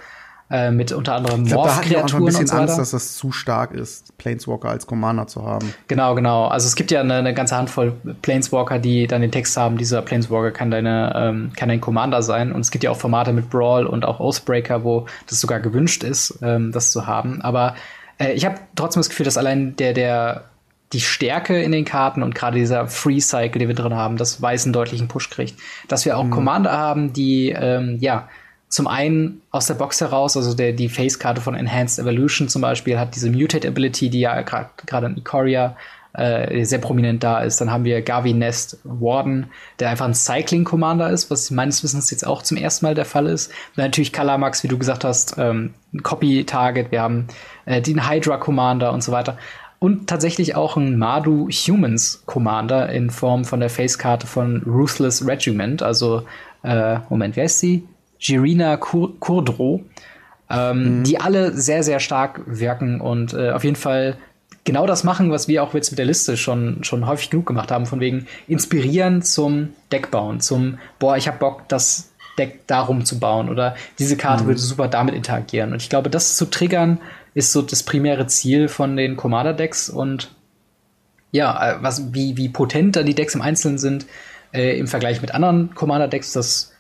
Äh, mit unter anderem Morph-Kreaturen und so Angst, dass das zu stark ist, Planeswalker als Commander zu haben. Genau, genau. Also es gibt ja eine, eine ganze Handvoll Planeswalker, die dann den Text haben, dieser Planeswalker kann deine ähm, kann dein Commander sein. Und es gibt ja auch Formate mit Brawl und auch Oathbreaker, wo das sogar gewünscht ist, ähm, das zu haben. Aber äh, ich habe trotzdem das Gefühl, dass allein der der die Stärke in den Karten und gerade dieser Free Cycle, den wir drin haben, das weiß einen deutlichen Push kriegt. Dass wir auch mhm. Commander haben, die ähm, ja zum einen aus der Box heraus, also der, die Face-Karte von Enhanced Evolution zum Beispiel hat diese Mutate Ability, die ja gerade in Ikoria äh, sehr prominent da ist. Dann haben wir Gavi Nest Warden, der einfach ein Cycling Commander ist, was meines Wissens jetzt auch zum ersten Mal der Fall ist. Dann natürlich Kalamax, wie du gesagt hast, ähm, Copy Target. Wir haben äh, den Hydra Commander und so weiter. Und tatsächlich auch ein Madu Humans Commander in Form von der Face-Karte von Ruthless Regiment. Also, äh, Moment, wer ist sie? Girina Kur Kurdro, ähm, mhm. die alle sehr, sehr stark wirken und äh, auf jeden Fall genau das machen, was wir auch jetzt mit der Liste schon, schon häufig genug gemacht haben, von wegen inspirieren zum Deckbauen, zum, boah, ich hab Bock, das Deck darum zu bauen oder diese Karte mhm. würde super damit interagieren. Und ich glaube, das zu triggern ist so das primäre Ziel von den Commander-Decks und ja, äh, was, wie, wie potenter die Decks im Einzelnen sind äh, im Vergleich mit anderen Commander-Decks, das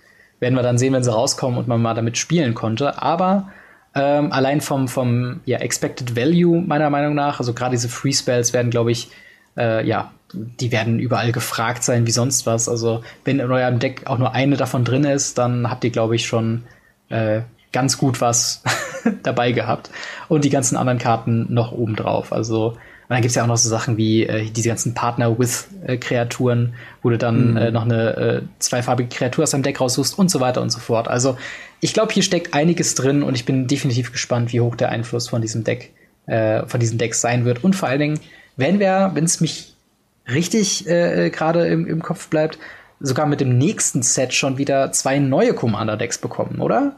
werden wir dann sehen, wenn sie rauskommen und man mal damit spielen konnte. Aber ähm, allein vom, vom ja, Expected Value meiner Meinung nach, also gerade diese Free Spells werden, glaube ich, äh, ja, die werden überall gefragt sein wie sonst was. Also wenn in eurem Deck auch nur eine davon drin ist, dann habt ihr, glaube ich, schon äh, ganz gut was [laughs] dabei gehabt. Und die ganzen anderen Karten noch oben drauf. Also und dann gibt's ja auch noch so Sachen wie äh, diese ganzen Partner-with-Kreaturen, äh, wo du dann mhm. äh, noch eine äh, zweifarbige Kreatur aus deinem Deck raussuchst und so weiter und so fort. Also ich glaube, hier steckt einiges drin und ich bin definitiv gespannt, wie hoch der Einfluss von diesem Deck, äh, von diesen Decks sein wird. Und vor allen Dingen, wenn wir, wenn es mich richtig äh, gerade im, im Kopf bleibt, sogar mit dem nächsten Set schon wieder zwei neue Commander-Decks bekommen, oder?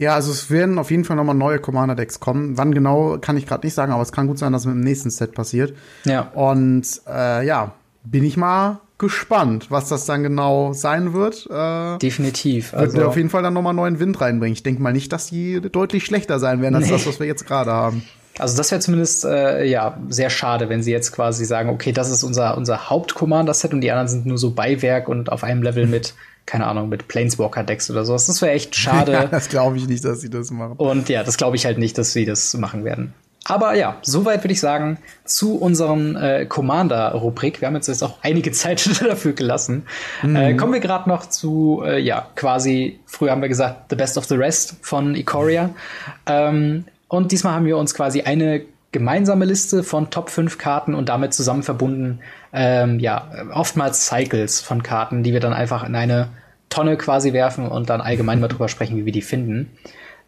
Ja, also es werden auf jeden Fall nochmal neue Commander-Decks kommen. Wann genau, kann ich gerade nicht sagen, aber es kann gut sein, dass es mit dem nächsten Set passiert. Ja. Und äh, ja, bin ich mal gespannt, was das dann genau sein wird. Äh, Definitiv. Also wird auf jeden Fall dann nochmal neuen Wind reinbringen. Ich denke mal nicht, dass die deutlich schlechter sein werden als nee. das, was wir jetzt gerade haben. Also das wäre zumindest äh, ja sehr schade, wenn sie jetzt quasi sagen, okay, das ist unser unser Haupt-Commander-Set und die anderen sind nur so Beiwerk und auf einem Level mit keine Ahnung, mit Planeswalker-Decks oder sowas. Das wäre echt schade. [laughs] Ja, das glaube ich nicht, dass sie das machen. Und ja, das glaube ich halt nicht, dass sie das machen werden. Aber ja, soweit würde ich sagen zu unserem äh, Commander-Rubrik. Wir haben jetzt, jetzt auch einige [laughs] Zeit dafür gelassen. Mhm. Äh, kommen wir gerade noch zu, äh, ja, quasi, früher haben wir gesagt, The Best of the Rest von Ikoria. Ähm, und diesmal haben wir uns quasi eine gemeinsame Liste von Top 5 Karten und damit zusammen verbunden, ähm, ja, oftmals Cycles von Karten, die wir dann einfach in eine Tonne quasi werfen und dann allgemein mal drüber sprechen, wie wir die finden.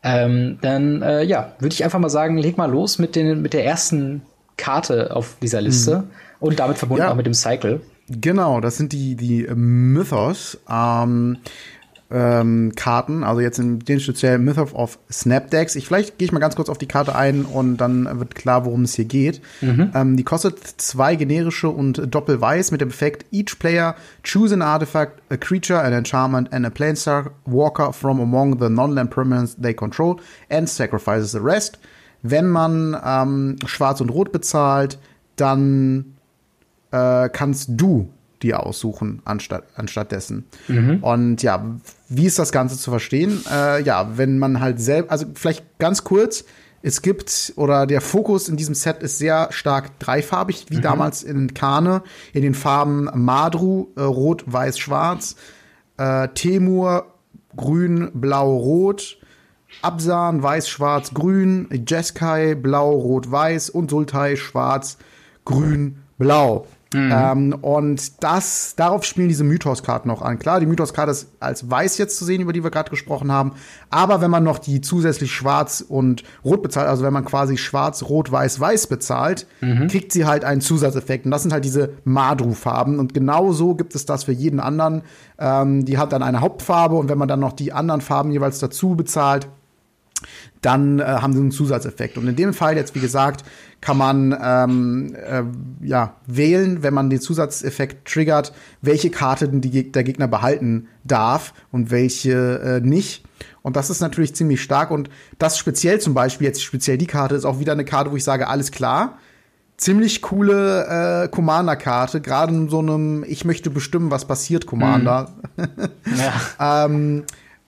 Ähm, dann äh, ja, würde ich einfach mal sagen, leg mal los mit, den, mit der ersten Karte auf dieser Liste mhm. und damit verbunden ja. auch mit dem Cycle. Genau, das sind die, die Mythos. Ähm, ähm, Karten, also jetzt in den speziell Myth of Snapdecks. Ich vielleicht gehe ich mal ganz kurz auf die Karte ein und dann wird klar, worum es hier geht. Mhm. Ähm, die kostet zwei generische und doppelweiß mit dem Effekt Each player choose an artifact, a creature, an enchantment and a planestar walker from among the non-land permanents they control and sacrifices the rest. Wenn man ähm, Schwarz und Rot bezahlt, dann äh, kannst du die aussuchen anstatt, anstattdessen. Mhm. Und ja, wie ist das Ganze zu verstehen? Äh, ja, wenn man halt selbst, also vielleicht ganz kurz, es gibt, oder der Fokus in diesem Set ist sehr stark dreifarbig, wie mhm. damals in Kane, in den Farben Madru, äh, Rot, Weiß, Schwarz, äh, Temur, Grün, Blau, Rot, Absan, Weiß, Schwarz, Grün, Jeskai, Blau, Rot, Weiß und Sultai, Schwarz, Grün, Blau. Mhm. Ähm, und das, darauf spielen diese Mythos-Karten noch an. Klar, die Mythos-Karte ist als weiß jetzt zu sehen, über die wir gerade gesprochen haben. Aber wenn man noch die zusätzlich schwarz und rot bezahlt, also wenn man quasi schwarz, rot, weiß, weiß bezahlt, mhm. kriegt sie halt einen Zusatzeffekt. Und das sind halt diese Madru-Farben. Und genau so gibt es das für jeden anderen. Ähm, die hat dann eine Hauptfarbe und wenn man dann noch die anderen Farben jeweils dazu bezahlt, dann äh, haben sie einen Zusatzeffekt. Und in dem Fall jetzt, wie gesagt, kann man ähm, äh, ja, wählen, wenn man den Zusatzeffekt triggert, welche Karte die, der Gegner behalten darf und welche äh, nicht. Und das ist natürlich ziemlich stark. Und das speziell zum Beispiel, jetzt speziell die Karte, ist auch wieder eine Karte, wo ich sage, alles klar. Ziemlich coole äh, Commander-Karte, gerade in so einem Ich möchte bestimmen, was passiert, Commander. Mhm. Ja. [laughs] ähm,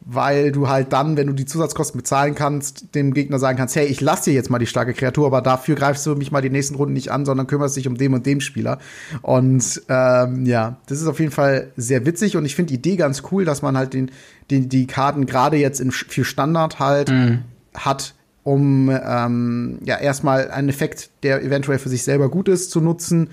weil du halt dann, wenn du die Zusatzkosten bezahlen kannst, dem Gegner sagen kannst, hey, ich lass dir jetzt mal die starke Kreatur, aber dafür greifst du mich mal die nächsten Runden nicht an, sondern kümmerst dich um dem und dem Spieler. Und ähm, ja, das ist auf jeden Fall sehr witzig und ich finde die Idee ganz cool, dass man halt den, den die Karten gerade jetzt in für Standard halt mhm. hat, um ähm, ja erstmal einen Effekt, der eventuell für sich selber gut ist, zu nutzen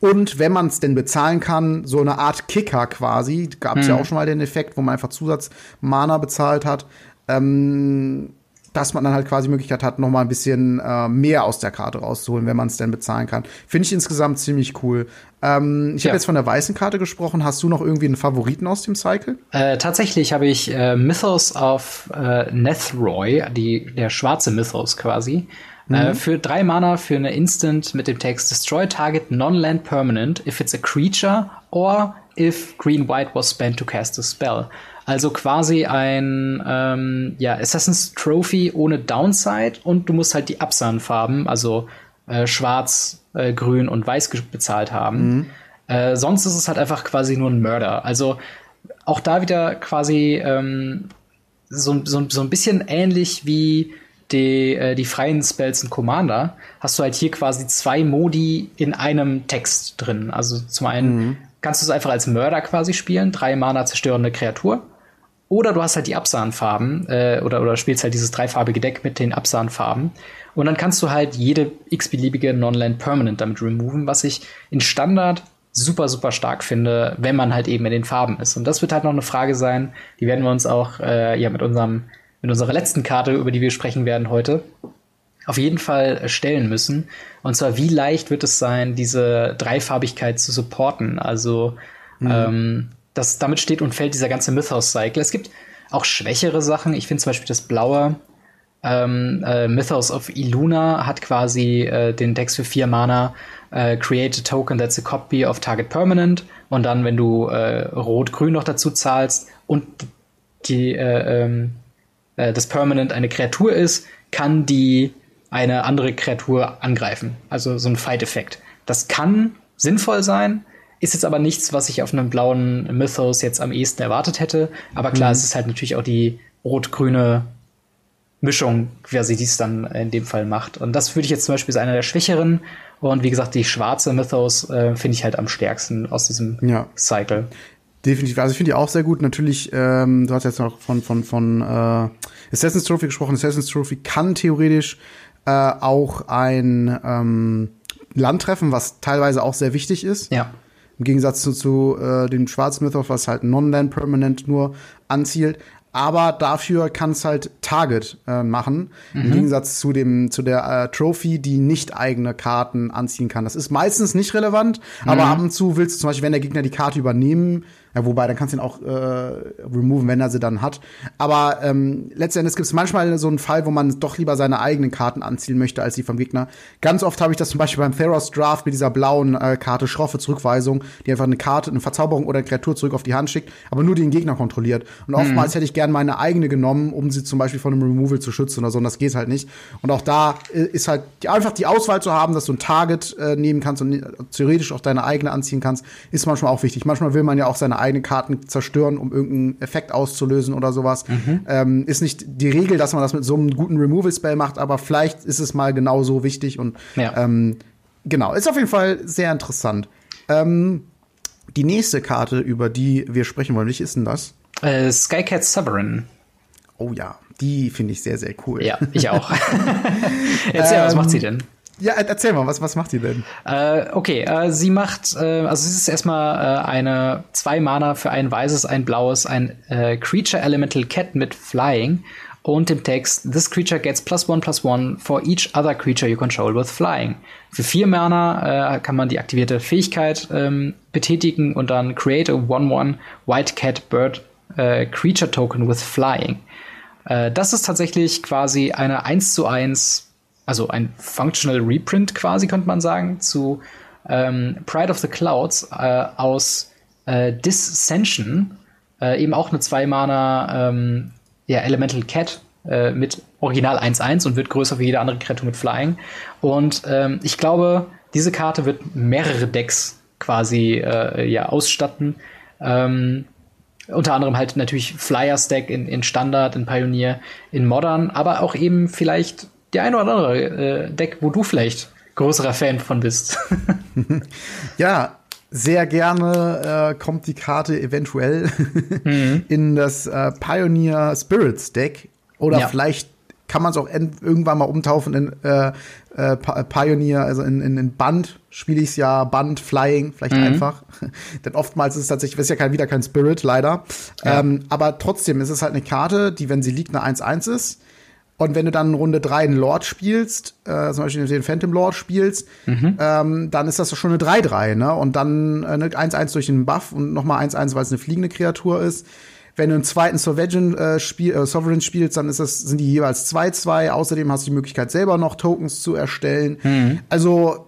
und wenn man es denn bezahlen kann, so eine Art Kicker quasi, gab es hm. ja auch schon mal den Effekt, wo man einfach Zusatz-Mana bezahlt hat, ähm, dass man dann halt quasi Möglichkeit hat, noch mal ein bisschen äh, mehr aus der Karte rauszuholen, wenn man es denn bezahlen kann. Finde ich insgesamt ziemlich cool. Ähm, ich ja. habe jetzt von der weißen Karte gesprochen. Hast du noch irgendwie einen Favoriten aus dem Cycle? Äh, tatsächlich habe ich äh, Mythos of äh, Nethroy, die, der schwarze Mythos quasi. Äh, mhm. für drei Mana für eine Instant mit dem Text Destroy Target Non-Land Permanent if it's a creature or if Green White was spent to cast a spell. Also quasi ein ähm, ja, Assassin's Trophy ohne Downside und du musst halt die Absan-Farben, also äh, Schwarz, äh, Grün und Weiß bezahlt haben. Mhm. Äh, sonst ist es halt einfach quasi nur ein Mörder. Also auch da wieder quasi ähm, so, so, so ein bisschen ähnlich wie die, äh, die freien Spells in Commander, hast du halt hier quasi zwei Modi in einem Text drin. Also zum einen mhm. kannst du es einfach als Mörder quasi spielen, drei Mana zerstörende Kreatur. Oder du hast halt die Absahnfarben äh, oder, oder spielst halt dieses dreifarbige Deck mit den Absahnfarben. Und dann kannst du halt jede x-beliebige Non-Land Permanent damit removen, was ich in Standard super, super stark finde, wenn man halt eben in den Farben ist. Und das wird halt noch eine Frage sein, die werden wir uns auch äh, ja mit unserem, mit unserer letzten Karte, über die wir sprechen werden heute, auf jeden Fall stellen müssen. Und zwar, wie leicht wird es sein, diese Dreifarbigkeit zu supporten? Also, mhm. ähm, das, damit steht und fällt dieser ganze Mythos-Cycle. Es gibt auch schwächere Sachen. Ich finde zum Beispiel das Blaue ähm, äh, Mythos of Iluna hat quasi äh, den Text für vier Mana äh, Create a Token that's a copy of Target Permanent und dann, wenn du äh, Rot-Grün noch dazu zahlst und die, äh, ähm, äh, das Permanent eine Kreatur ist, kann die eine andere Kreatur angreifen. Also so ein Fight-Effekt. Das kann sinnvoll sein, ist jetzt aber nichts, was ich auf einem blauen Mythos jetzt am ehesten erwartet hätte. Aber klar, mhm. es ist halt natürlich auch die rot-grüne Mischung, quasi die es dann in dem Fall macht. Und das würde ich jetzt zum Beispiel als einer der schwächeren. Und wie gesagt, die schwarze Mythos äh, finde ich halt am stärksten aus diesem ja. Cycle. Definitiv. Also ich finde die auch sehr gut. Natürlich, ähm, du hast jetzt noch von, von, von äh, Assassin's Trophy gesprochen. Assassin's Trophy kann theoretisch äh, auch ein ähm, Land treffen, was teilweise auch sehr wichtig ist. Ja. Im Gegensatz zu, zu äh, dem schwarzen Mythos, was halt Non-Land Permanent nur anzielt aber dafür kann es halt Target äh, machen, mhm. im Gegensatz zu dem zu der äh, Trophy, die nicht eigene Karten anziehen kann. Das ist meistens nicht relevant, mhm. aber ab und zu willst du zum Beispiel, wenn der Gegner die Karte übernehmen ja, wobei, dann kannst du ihn auch äh, removen, wenn er sie dann hat. Aber ähm, letztendlich gibt es manchmal so einen Fall, wo man doch lieber seine eigenen Karten anziehen möchte als die vom Gegner. Ganz oft habe ich das zum Beispiel beim Theros Draft mit dieser blauen äh, Karte schroffe Zurückweisung, die einfach eine Karte, eine Verzauberung oder eine Kreatur zurück auf die Hand schickt, aber nur den Gegner kontrolliert. Und mhm. oftmals hätte ich gern meine eigene genommen, um sie zum Beispiel von einem Removal zu schützen oder so. Und das geht halt nicht. Und auch da äh, ist halt die, einfach die Auswahl zu haben, dass du ein Target äh, nehmen kannst und äh, theoretisch auch deine eigene anziehen kannst, ist manchmal auch wichtig. Manchmal will man ja auch seine eigene Karten zerstören, um irgendeinen Effekt auszulösen oder sowas. Mhm. Ähm, ist nicht die Regel, dass man das mit so einem guten Removal-Spell macht, aber vielleicht ist es mal genau so wichtig und ja. ähm, genau, ist auf jeden Fall sehr interessant. Ähm, die nächste Karte, über die wir sprechen wollen, welche ist denn das? Äh, Skycat Sovereign. Oh ja, die finde ich sehr, sehr cool. Ja, ich auch. [laughs] Erzähl, was macht sie denn? Ja, erzähl mal, was, was macht die denn? Äh, okay, äh, sie macht, äh, also sie ist erstmal äh, eine zwei Mana für ein weißes, ein blaues, ein äh, Creature Elemental Cat mit Flying und dem Text This creature gets plus one plus one for each other creature you control with flying. Für vier Mana äh, kann man die aktivierte Fähigkeit ähm, betätigen und dann create a one one White Cat Bird Creature Token with Flying. das ist tatsächlich quasi eine 1 zu 1 also ein Functional Reprint quasi, könnte man sagen, zu ähm, Pride of the Clouds äh, aus äh, Dissension, äh, eben auch eine 2-Mana ähm, ja, Elemental Cat äh, mit Original 1-1 und wird größer wie jede andere Kreatur mit Flying. Und ähm, ich glaube, diese Karte wird mehrere Decks quasi äh, ja, ausstatten. Ähm, unter anderem halt natürlich Flyer Stack in, in Standard, in Pioneer, in Modern, aber auch eben vielleicht die eine oder andere äh, Deck, wo du vielleicht größerer Fan von bist. [laughs] ja, sehr gerne äh, kommt die Karte eventuell mhm. [laughs] in das äh, Pioneer Spirits Deck. Oder ja. vielleicht kann man es auch irgendwann mal umtaufen in äh, äh, Pioneer, also in, in, in Band spiele ich es ja, Band, Flying, vielleicht mhm. einfach. [laughs] Denn oftmals ist es tatsächlich, ist ja kein, wieder kein Spirit, leider. Ja. Ähm, aber trotzdem ist es halt eine Karte, die, wenn sie liegt, eine 1-1 ist. Und wenn du dann Runde 3 einen Lord spielst, äh, zum Beispiel den Phantom Lord spielst, mhm. ähm, dann ist das schon eine 3-3, ne? Und dann äh, 1-1 durch den Buff und nochmal 1-1, weil es eine fliegende Kreatur ist. Wenn du einen zweiten Sovereign, äh, spiel, äh, Sovereign spielst, dann ist das, sind die jeweils 2-2. Außerdem hast du die Möglichkeit, selber noch Tokens zu erstellen. Mhm. Also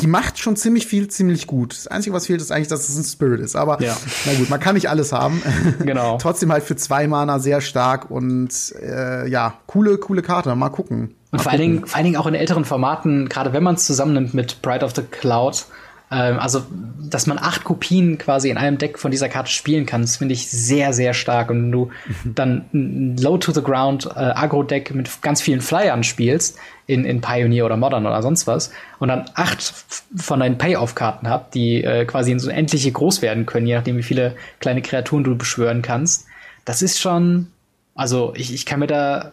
die macht schon ziemlich viel, ziemlich gut. Das Einzige, was fehlt, ist eigentlich, dass es ein Spirit ist. Aber ja. na gut, man kann nicht alles haben. [laughs] Genau. [laughs] Trotzdem halt für zwei Mana sehr stark und äh, ja, coole, coole Karte. Mal gucken. Und vor allen, Dingen, vor allen Dingen auch in älteren Formaten, gerade wenn man es zusammennimmt mit Bride of the Cloud, ähm, also, dass man acht Kopien quasi in einem Deck von dieser Karte spielen kann, das finde ich sehr, sehr stark. Und wenn du mhm. dann ein Low-to-the-Ground äh, Agro-Deck mit ganz vielen Flyern spielst, in, in Pioneer oder Modern oder sonst was, und dann acht von deinen Payoff-Karten habt, die äh, quasi in so endliche groß werden können, je nachdem, wie viele kleine Kreaturen du beschwören kannst, das ist schon, also ich, ich kann mir da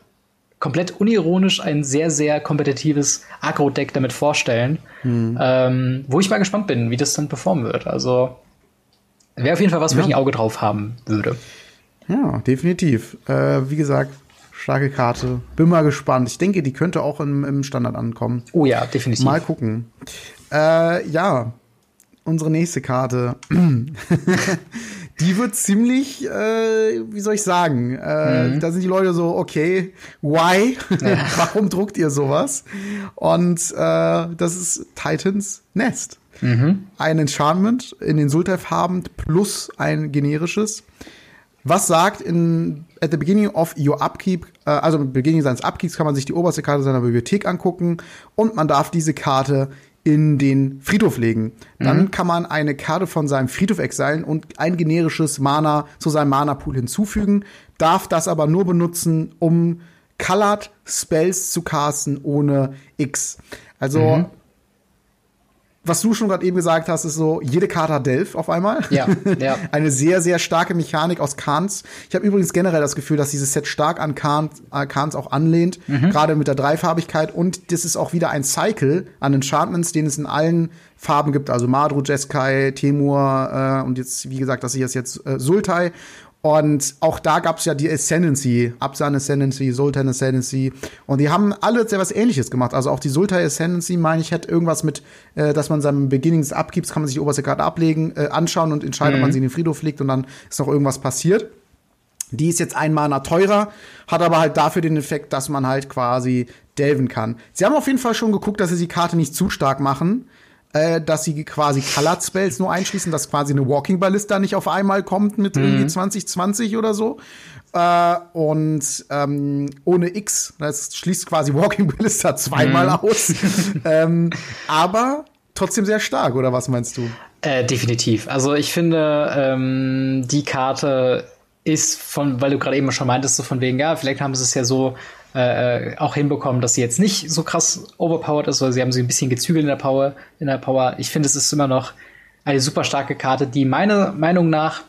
komplett unironisch ein sehr, sehr kompetitives Agro-Deck damit vorstellen, mhm. ähm, wo ich mal gespannt bin, wie das dann performen wird. Also wäre auf jeden Fall was, ja. wo ich ein Auge drauf haben würde. Ja, definitiv. Äh, wie gesagt, starke Karte. Bin mal gespannt. Ich denke, die könnte auch im, im Standard ankommen. Oh ja, definitiv. Mal gucken. Äh, ja, unsere nächste Karte. [clears throat] [laughs] die wird ziemlich, äh, wie soll ich sagen, äh, mhm. da sind die Leute so, okay, why? Ja. [laughs] Warum druckt ihr sowas? Und äh, das ist Titans Nest. Mhm. Ein Enchantment in den Sultai-Farben plus ein generisches. Was sagt in at the beginning of your upkeep, äh, also am Beginn seines Upkeeps kann man sich die oberste Karte seiner Bibliothek angucken und man darf diese Karte in den Friedhof legen. Dann mhm. kann man eine Karte von seinem Friedhof exilen und ein generisches Mana zu seinem Mana-Pool hinzufügen, darf das aber nur benutzen, um Colored Spells zu casten ohne X. Also mhm was du schon gerade eben gesagt hast, ist so, jede Karte hat Delph auf einmal. Ja, ja. [laughs] Eine sehr, sehr starke Mechanik aus Khans. Ich habe übrigens generell das Gefühl, dass dieses Set stark an Khans, äh, Khans auch anlehnt, mhm. gerade mit der Dreifarbigkeit. Und das ist auch wieder ein Cycle an Enchantments, den es in allen Farben gibt. Also Madru, Jeskai, Temur äh, und jetzt, wie gesagt, das hier ist jetzt äh, Sultai. Und auch da gab es ja die Ascendancy, Absan Ascendancy, Sultan Ascendancy. Und die haben alle sehr was ähnliches gemacht. Also auch die Sultan Ascendancy, meine ich, hat irgendwas mit, äh, dass man seinem Beginning des Abgibs, kann man sich die oberste Karte ablegen, äh, anschauen und entscheiden, mhm. ob man mhm. sie in den Friedhof legt und dann ist noch irgendwas passiert. Die ist jetzt ein Mana teurer, hat aber halt dafür den Effekt, dass man halt quasi delven kann. Sie haben auf jeden Fall schon geguckt, dass sie die Karte nicht zu stark machen äh, dass sie quasi Colored Spells nur einschließen, dass quasi eine Walking Ballista nicht auf einmal kommt mit mhm. irgendwie 2020 oder so. Äh, und ähm, ohne X, das schließt quasi Walking Ballista zweimal mhm. aus. [laughs] ähm, aber trotzdem sehr stark, oder was meinst du? Äh, definitiv. Also ich finde, ähm, die Karte ist von, weil du gerade eben schon meintest, so von wegen, ja, vielleicht haben sie es ja so äh, auch hinbekommen, dass sie jetzt nicht so krass overpowered ist, weil sie haben sie ein bisschen gezügelt in der Power. In der Power. Ich finde, es ist immer noch eine super starke Karte, die meiner Meinung nach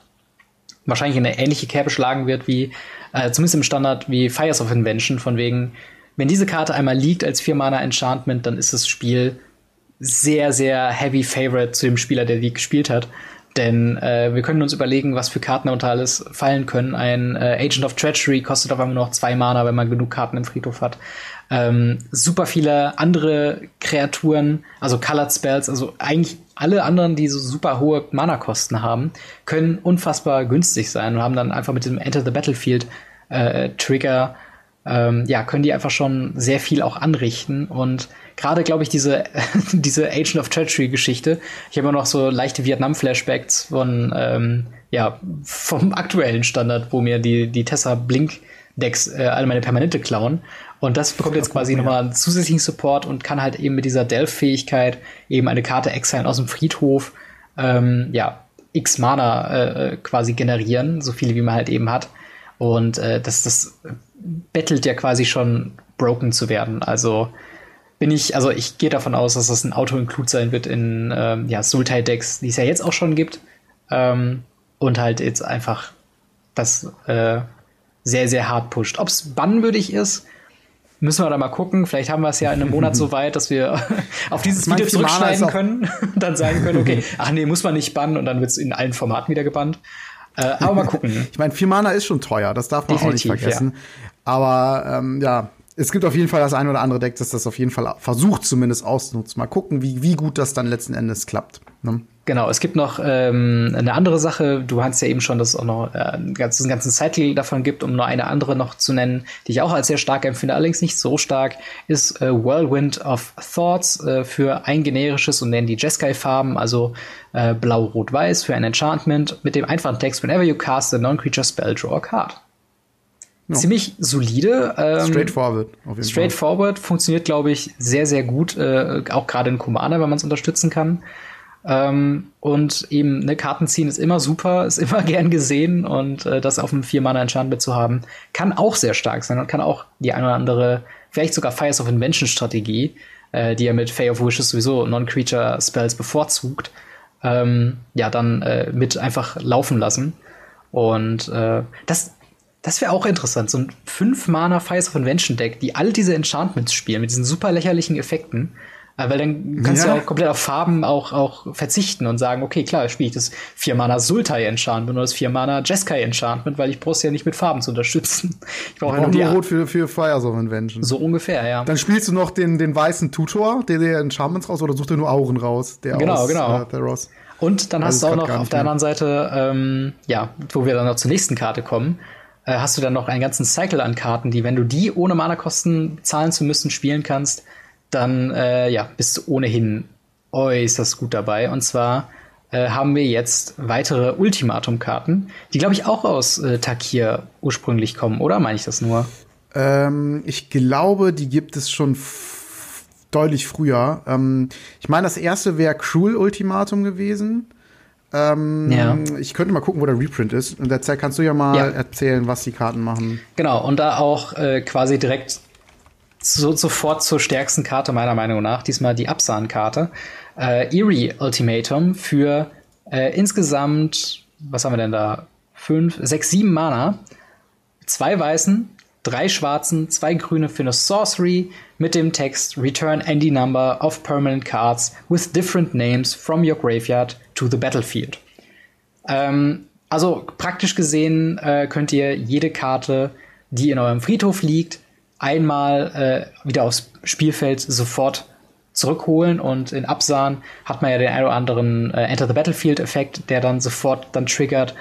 wahrscheinlich in eine ähnliche Kerbe schlagen wird wie äh, zumindest im Standard wie Fires of Invention, von wegen, wenn diese Karte einmal liegt als 4-Mana Enchantment, dann ist das Spiel sehr, sehr heavy Favorite zu dem Spieler, der die gespielt hat. Denn äh, wir können uns überlegen, was für Karten unter alles fallen können. Ein äh, Agent of Treachery kostet auf einmal noch zwei Mana, wenn man genug Karten im Friedhof hat. Ähm, super viele andere Kreaturen, also Colored Spells, also eigentlich alle anderen, die so super hohe Mana-Kosten haben, können unfassbar günstig sein und haben dann einfach mit dem Enter the Battlefield äh, Trigger, ähm, ja, können die einfach schon sehr viel auch anrichten und gerade, glaube ich, diese, [laughs] diese Agent of Treachery Geschichte. Ich habe immer noch so leichte Vietnam-Flashbacks von, ähm, ja, vom [laughs] aktuellen Standard, wo mir die, die Tessa Blink Decks äh, alle meine Permanente klauen. Und das bekommt jetzt quasi ja. nochmal einen zusätzlichen Support und kann halt eben mit dieser Delph-Fähigkeit eben eine Karte exile aus dem Friedhof, ähm, ja, X Mana äh, äh, quasi generieren, so viele wie man halt eben hat. Und äh, das, das bettelt ja quasi schon broken zu werden. Also bin ich, also ich gehe davon aus, dass das ein Auto-Include sein wird in ähm, ja, Sultai-Decks, die es ja jetzt auch schon gibt. Ähm, und halt jetzt einfach das äh, sehr, sehr hart pusht. Ob es bannwürdig ist, müssen wir da mal gucken. Vielleicht haben wir es ja in einem Monat [laughs] so weit, dass wir [laughs] auf dieses Video zurückschneiden können und [laughs] dann sagen können, okay, ach nee, muss man nicht bannen und dann wird es in allen Formaten wieder gebannt. Äh, aber mal gucken. [laughs] ich meine, vier Mana ist schon teuer, das darf man Definitiv, auch nicht vergessen. Ja. Aber ähm, ja, es gibt auf jeden Fall das ein oder andere Deck, das das auf jeden Fall versucht zumindest auszunutzen. Mal gucken, wie, wie gut das dann letzten Endes klappt. Ne? Genau, es gibt noch ähm, eine andere Sache. Du hast ja eben schon, dass es auch noch äh, einen ganzen, ganzen Cycle davon gibt, um nur eine andere noch zu nennen, die ich auch als sehr stark empfinde, allerdings nicht so stark, ist äh, Whirlwind of Thoughts äh, für ein generisches und nennen die Jeskai-Farben, also äh, blau, rot, weiß für ein Enchantment mit dem einfachen Text, whenever you cast a non-creature spell, draw a card. ja. ziemlich solide. Ähm, straightforward. Auf jeden straightforward Fall. funktioniert, glaube ich, sehr, sehr gut, äh, auch gerade in Commander, wenn man es unterstützen kann. Ähm, und eben, ne, Karten ziehen ist immer super, [laughs] ist immer gern gesehen und äh, das auf einem Vier-Mana-Enchantment zu haben, kann auch sehr stark sein und kann auch die eine oder andere, vielleicht sogar Fires of Invention-Strategie, äh, die ja mit Fay of Wishes sowieso Non-Creature-Spells bevorzugt, ähm, ja, dann äh, mit einfach laufen lassen. Und äh, das, das wäre auch interessant. So ein 5-Mana Fires of Invention Deck, die all diese Enchantments spielen, mit diesen super lächerlichen Effekten. Äh, weil dann kannst ja. du auch komplett auf Farben auch, auch verzichten und sagen, okay, klar, spiele ich das 4-Mana Sultai Enchantment oder das 4-Mana Jeskai Enchantment, weil ich brauche es ja nicht mit Farben zu unterstützen. [laughs] Ich brauche brauch nur Rot für, für Fires of Invention. So ungefähr, ja. Dann spielst du noch den, den weißen Tutor, der dir Enchantments raus, oder suchst du nur Auren raus, der genau, aus genau. Äh, Theros. Und dann hast du auch noch auf der anderen Seite, ähm, ja, wo wir dann noch zur nächsten Karte kommen, äh, hast du dann noch einen ganzen Cycle an Karten, die, wenn du die ohne Mana-Kosten zahlen zu müssen, spielen kannst, dann äh, ja, bist du ohnehin äußerst gut dabei. Und zwar äh, haben wir jetzt weitere Ultimatum-Karten, die, glaube ich, auch aus äh, Takir ursprünglich kommen, oder meine ich das nur? Ähm, ich glaube, die gibt es schon deutlich früher. Ähm, ich meine, das erste wäre Cruel Ultimatum gewesen. Ähm, ja. Ich könnte mal gucken, wo der Reprint ist. In der Zeit kannst du ja mal ja. erzählen, was die Karten machen. Genau, und da auch äh, quasi direkt so, sofort zur stärksten Karte meiner Meinung nach, diesmal die Absan-Karte. Äh, Eerie Ultimatum für äh, insgesamt, was haben wir denn da? Fünf, sechs, sieben Mana. Zwei weißen, drei schwarzen, zwei grüne für eine Sorcery mit dem Text Return any number of permanent cards with different names from your graveyard to the battlefield. Ähm, also praktisch gesehen äh, könnt ihr jede Karte, die in eurem Friedhof liegt, einmal äh, wieder aufs Spielfeld sofort zurückholen und in Absahn hat man ja den einen oder anderen äh, Enter the Battlefield Effekt, der dann sofort dann triggert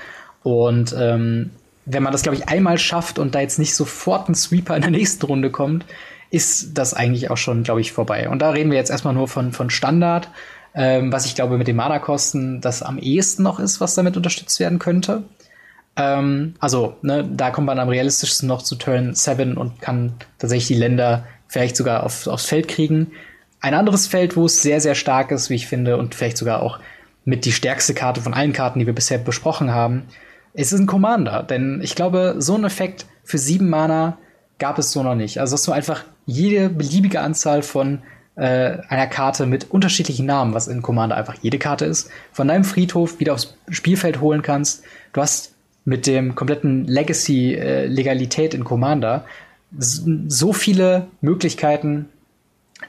und ähm, wenn man das glaube ich einmal schafft und da jetzt nicht sofort ein Sweeper in der nächsten Runde kommt, ist das eigentlich auch schon glaube ich vorbei. Und da reden wir jetzt erstmal nur von von Standard, ähm, was ich glaube mit den Mana-Kosten das am ehesten noch ist, was damit unterstützt werden könnte. Ähm, also, ne, da kommt man am realistischsten noch zu Turn 7 und kann tatsächlich die Länder vielleicht sogar auf, aufs Feld kriegen. Ein anderes Feld, wo es sehr, sehr stark ist, wie ich finde, und vielleicht sogar auch mit die stärkste Karte von allen Karten, die wir bisher besprochen haben, ist ein Commander. Denn ich glaube, so ein Effekt für sieben Mana gab es so noch nicht. Also, dass du einfach jede beliebige Anzahl von äh, einer Karte mit unterschiedlichen Namen, was in Commander einfach jede Karte ist, von deinem Friedhof wieder aufs Spielfeld holen kannst. Du hast mit dem kompletten Legacy-Legalität äh, in Commander so viele Möglichkeiten,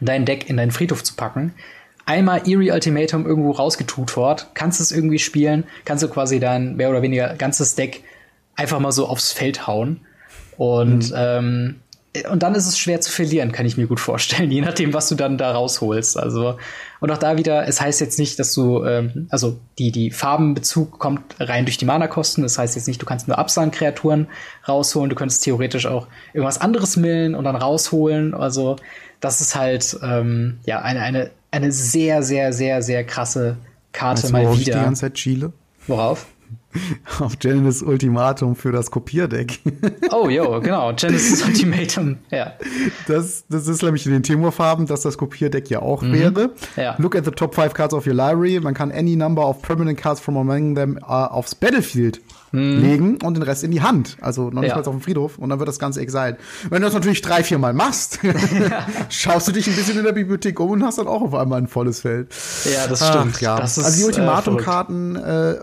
dein Deck in deinen Friedhof zu packen. Einmal Eerie Ultimatum irgendwo rausgetutort, kannst es irgendwie spielen, kannst du quasi dein mehr oder weniger ganzes Deck einfach mal so aufs Feld hauen. Und mhm. ähm, und dann ist es schwer zu verlieren, kann ich mir gut vorstellen, [laughs] je nachdem, was du dann da rausholst. Also, und auch da wieder, es heißt jetzt nicht, dass du, ähm, also die, die Farbenbezug kommt rein durch die Mana-Kosten. Das heißt jetzt nicht, du kannst nur Absahn-Kreaturen rausholen, du könntest theoretisch auch irgendwas anderes millen und dann rausholen. Also, das ist halt ähm, ja eine, eine, eine sehr, sehr, sehr, sehr krasse Karte weißt mal wieder. Die ganze Zeit Chile? Worauf? [laughs] auf Genesis Ultimatum für das Kopierdeck. [laughs] Oh, jo, genau. Genesis Ultimatum, ja. Das, das ist nämlich in den Timur-Farben, dass das Kopierdeck ja auch mhm. wäre. Ja. Look at the top five cards of your library. Man kann any number of permanent cards from among them uh, aufs Battlefield mhm. legen und den Rest in die Hand. Also noch nicht ja. mal auf dem Friedhof. Und dann wird das Ganze exiled. Wenn du das natürlich drei, vier Mal machst, [laughs] schaust du dich ein bisschen in der Bibliothek um und hast dann auch auf einmal ein volles Feld. Ja, das stimmt. Ach, ja. Das ist, also die Ultimatum-Karten äh,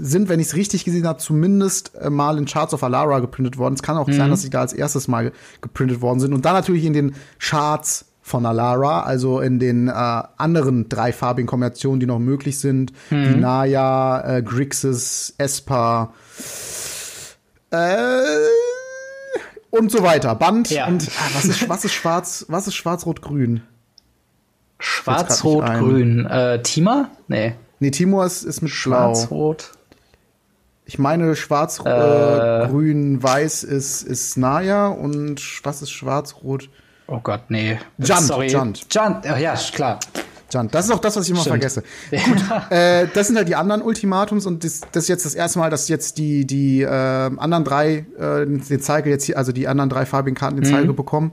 sind, wenn ich es richtig gesehen habe, zumindest äh, mal in Charts of Alara geprintet worden. Es kann auch mhm. sein, dass sie da als erstes mal geprintet worden sind. Und dann natürlich in den Charts von Alara, also in den äh, anderen dreifarbigen Kombinationen, die noch möglich sind, mhm. wie Naya, äh, Grixis, Espa, äh, und so weiter. Band ja. und ah, was ist was ist schwarz, was ist schwarz-rot-grün? Schwarz-rot-grün. Äh, Tima? Nee. Nee, Timor ist, ist mit Schwarz-rot. Ich meine, schwarz, äh, grün, weiß ist, ist Naya und was ist schwarz-rot? Oh Gott, nee. Junt, Sorry. Junt. Junt, oh, ja, klar. Jan, das ist auch das, was ich immer Stimmt. vergesse. Gut, [laughs] äh, das sind halt die anderen Ultimatums und das, das ist jetzt das erste Mal, dass jetzt die, die äh, anderen drei äh, den Cycle jetzt hier, also die anderen drei farbigen Karten den mhm. bekommen.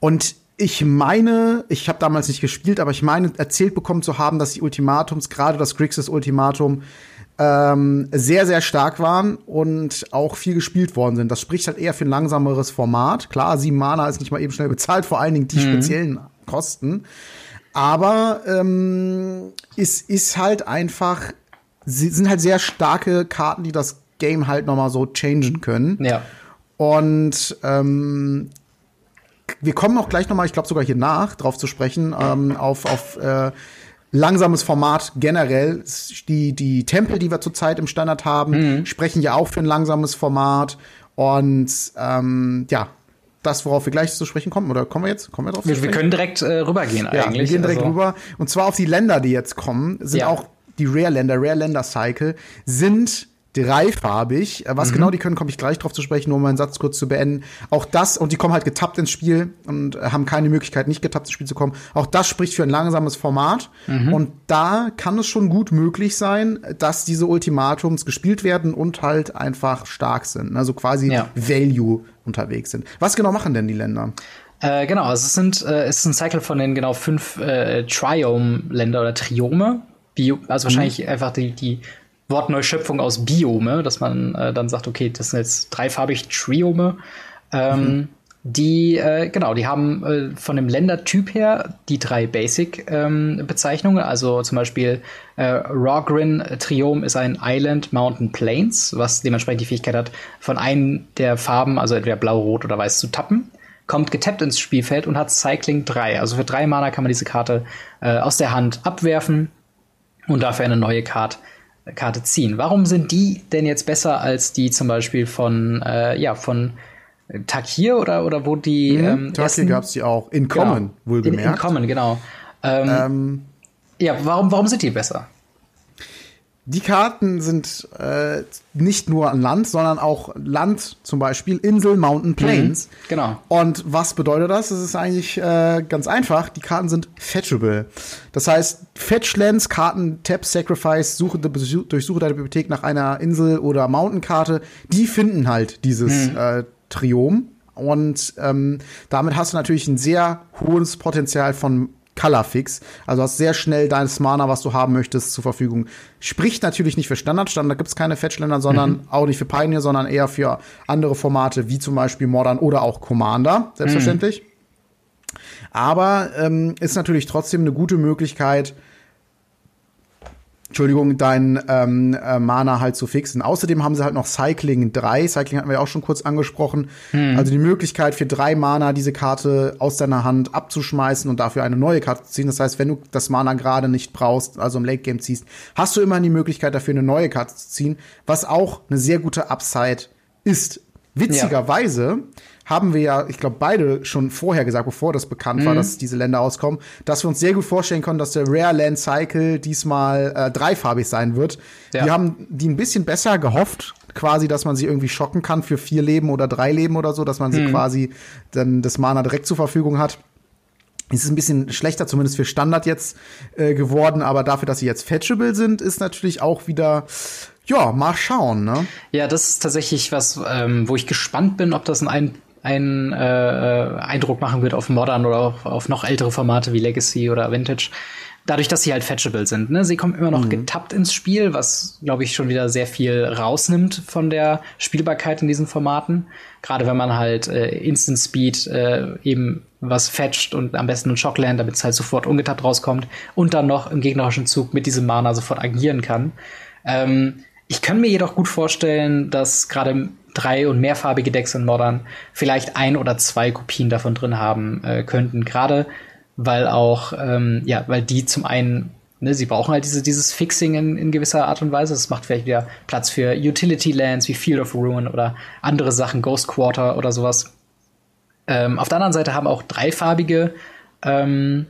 Und ich meine, ich habe damals nicht gespielt, aber ich meine, erzählt bekommen zu haben, dass die Ultimatums, gerade das Grixis Ultimatum, ähm, sehr, sehr stark waren und auch viel gespielt worden sind. Das spricht halt eher für ein langsameres Format. Klar, sieben Mana ist nicht mal eben schnell bezahlt, vor allen Dingen die mhm. speziellen Kosten. Aber ähm, es ist halt einfach, sie sind halt sehr starke Karten, die das Game halt noch mal so changen können. Ja. Und ähm, wir kommen auch gleich noch mal, ich glaube sogar hier nach, drauf zu sprechen, ähm, auf, auf äh, langsames Format generell. Die, die Tempel, die wir zurzeit im Standard haben, mhm. sprechen ja auch für ein langsames Format. Und ähm, ja, das, worauf wir gleich zu sprechen kommen, oder kommen wir jetzt? Kommen wir drauf? Wir, wir können direkt äh, rübergehen ja, eigentlich. Wir gehen direkt also. rüber. Und zwar auf die Länder, die jetzt kommen, sind ja. auch die Rare-Länder, Rare-Länder-Cycle, sind dreifarbig. Äh, was mhm. genau die können, komme ich gleich drauf zu sprechen, nur um meinen Satz kurz zu beenden. Auch das, und die kommen halt getappt ins Spiel und äh, haben keine Möglichkeit, nicht getappt ins Spiel zu kommen. Auch das spricht für ein langsames Format. Mhm. Und da kann es schon gut möglich sein, dass diese Ultimatums gespielt werden und halt einfach stark sind. Also quasi ja. Value unterwegs sind. Was genau machen denn die Länder? Äh, genau, also es sind äh, es ist ein Cycle von den genau fünf äh, Triome-Länder oder Triome. Bio, also mhm. wahrscheinlich einfach die, die Wortneuschöpfung aus Biome, dass man äh, dann sagt, okay, das sind jetzt dreifarbig Triome. Ähm, mhm. Die, äh, genau, die haben äh, von dem Ländertyp her die drei Basic-Bezeichnungen. Ähm, also zum Beispiel äh, Rogrin Triom ist ein Island Mountain Plains, was dementsprechend die Fähigkeit hat, von einem der Farben, also entweder blau, rot oder weiß, zu tappen. Kommt getappt ins Spielfeld und hat Cycling 3. Also für drei Mana kann man diese Karte äh, aus der Hand abwerfen und dafür eine neue Karte Karte ziehen. Warum sind die denn jetzt besser als die zum Beispiel von, äh, ja, von Takir oder, oder wo die. Mhm, ähm, Takir gab es die auch. In Common, genau, wohlgemerkt. In, in Common, genau. Ähm, ähm, ja, warum, warum sind die besser? Die Karten sind äh, nicht nur an Land, sondern auch Land, zum Beispiel Insel, Mountain, Plains. Mhm, genau. Und was bedeutet das? Das ist eigentlich äh, ganz einfach. Die Karten sind fetchable. Das heißt, Fetchlands, Karten, Tap, Sacrifice, suche, durchsuche deine Bibliothek nach einer Insel- oder Mountain-Karte. Die finden halt dieses mhm. äh, Triom. Und ähm, damit hast du natürlich ein sehr hohes Potenzial von Color Fix. Also hast sehr schnell deines Mana, was du haben möchtest, zur Verfügung. Spricht natürlich nicht für Standard. Standard gibt es keine Fetchländer, sondern mhm. auch nicht für Pioneer, sondern eher für andere Formate, wie zum Beispiel Modern oder auch Commander, selbstverständlich. Mhm. Aber ähm, ist natürlich trotzdem eine gute Möglichkeit, Entschuldigung, dein ähm, äh, Mana halt zu fixen. Außerdem haben sie halt noch Cycling 3. Cycling hatten wir ja auch schon kurz angesprochen. Hm. Also die Möglichkeit für drei Mana diese Karte aus deiner Hand abzuschmeißen und dafür eine neue Karte zu ziehen. Das heißt, wenn du das Mana gerade nicht brauchst, also im Late Game ziehst, hast du immerhin die Möglichkeit dafür eine neue Karte zu ziehen, was auch eine sehr gute Upside ist. Witzigerweise ja haben wir ja, ich glaube, beide schon vorher gesagt, bevor das bekannt mhm. war, dass diese Länder auskommen, dass wir uns sehr gut vorstellen können, dass der Rare Land Cycle diesmal äh, dreifarbig sein wird. Ja. Wir haben die ein bisschen besser gehofft, quasi, dass man sie irgendwie schocken kann für vier Leben oder drei Leben oder so, dass man sie mhm. quasi dann das Mana direkt zur Verfügung hat. Es ist ein bisschen schlechter, zumindest für Standard jetzt äh, geworden, aber dafür, dass sie jetzt fetchable sind, ist natürlich auch wieder ja, mal schauen, ne? Ja, das ist tatsächlich was, ähm, wo ich gespannt bin, ob das ein einen äh, äh, Eindruck machen wird auf Modern oder auf, auf noch ältere Formate wie Legacy oder Vintage. Dadurch, dass sie halt fetchable sind. Ne? Sie kommen immer noch mhm. getappt ins Spiel, was, glaube ich, schon wieder sehr viel rausnimmt von der Spielbarkeit in diesen Formaten. Gerade wenn man halt äh, Instant Speed äh, eben was fetcht und am besten ein Shockland, damit es halt sofort ungetappt rauskommt und dann noch im gegnerischen Zug mit diesem Mana sofort agieren kann. Ähm, ich kann mir jedoch gut vorstellen, dass gerade drei- und mehrfarbige Decks in Modern vielleicht ein oder zwei Kopien davon drin haben äh, könnten. Gerade weil auch, ähm, ja, weil die zum einen, ne, sie brauchen halt diese, dieses Fixing in, in gewisser Art und Weise. Das macht vielleicht wieder Platz für Utility Lands wie Field of Ruin oder andere Sachen, Ghost Quarter oder sowas. Ähm, auf der anderen Seite haben auch dreifarbige ähm,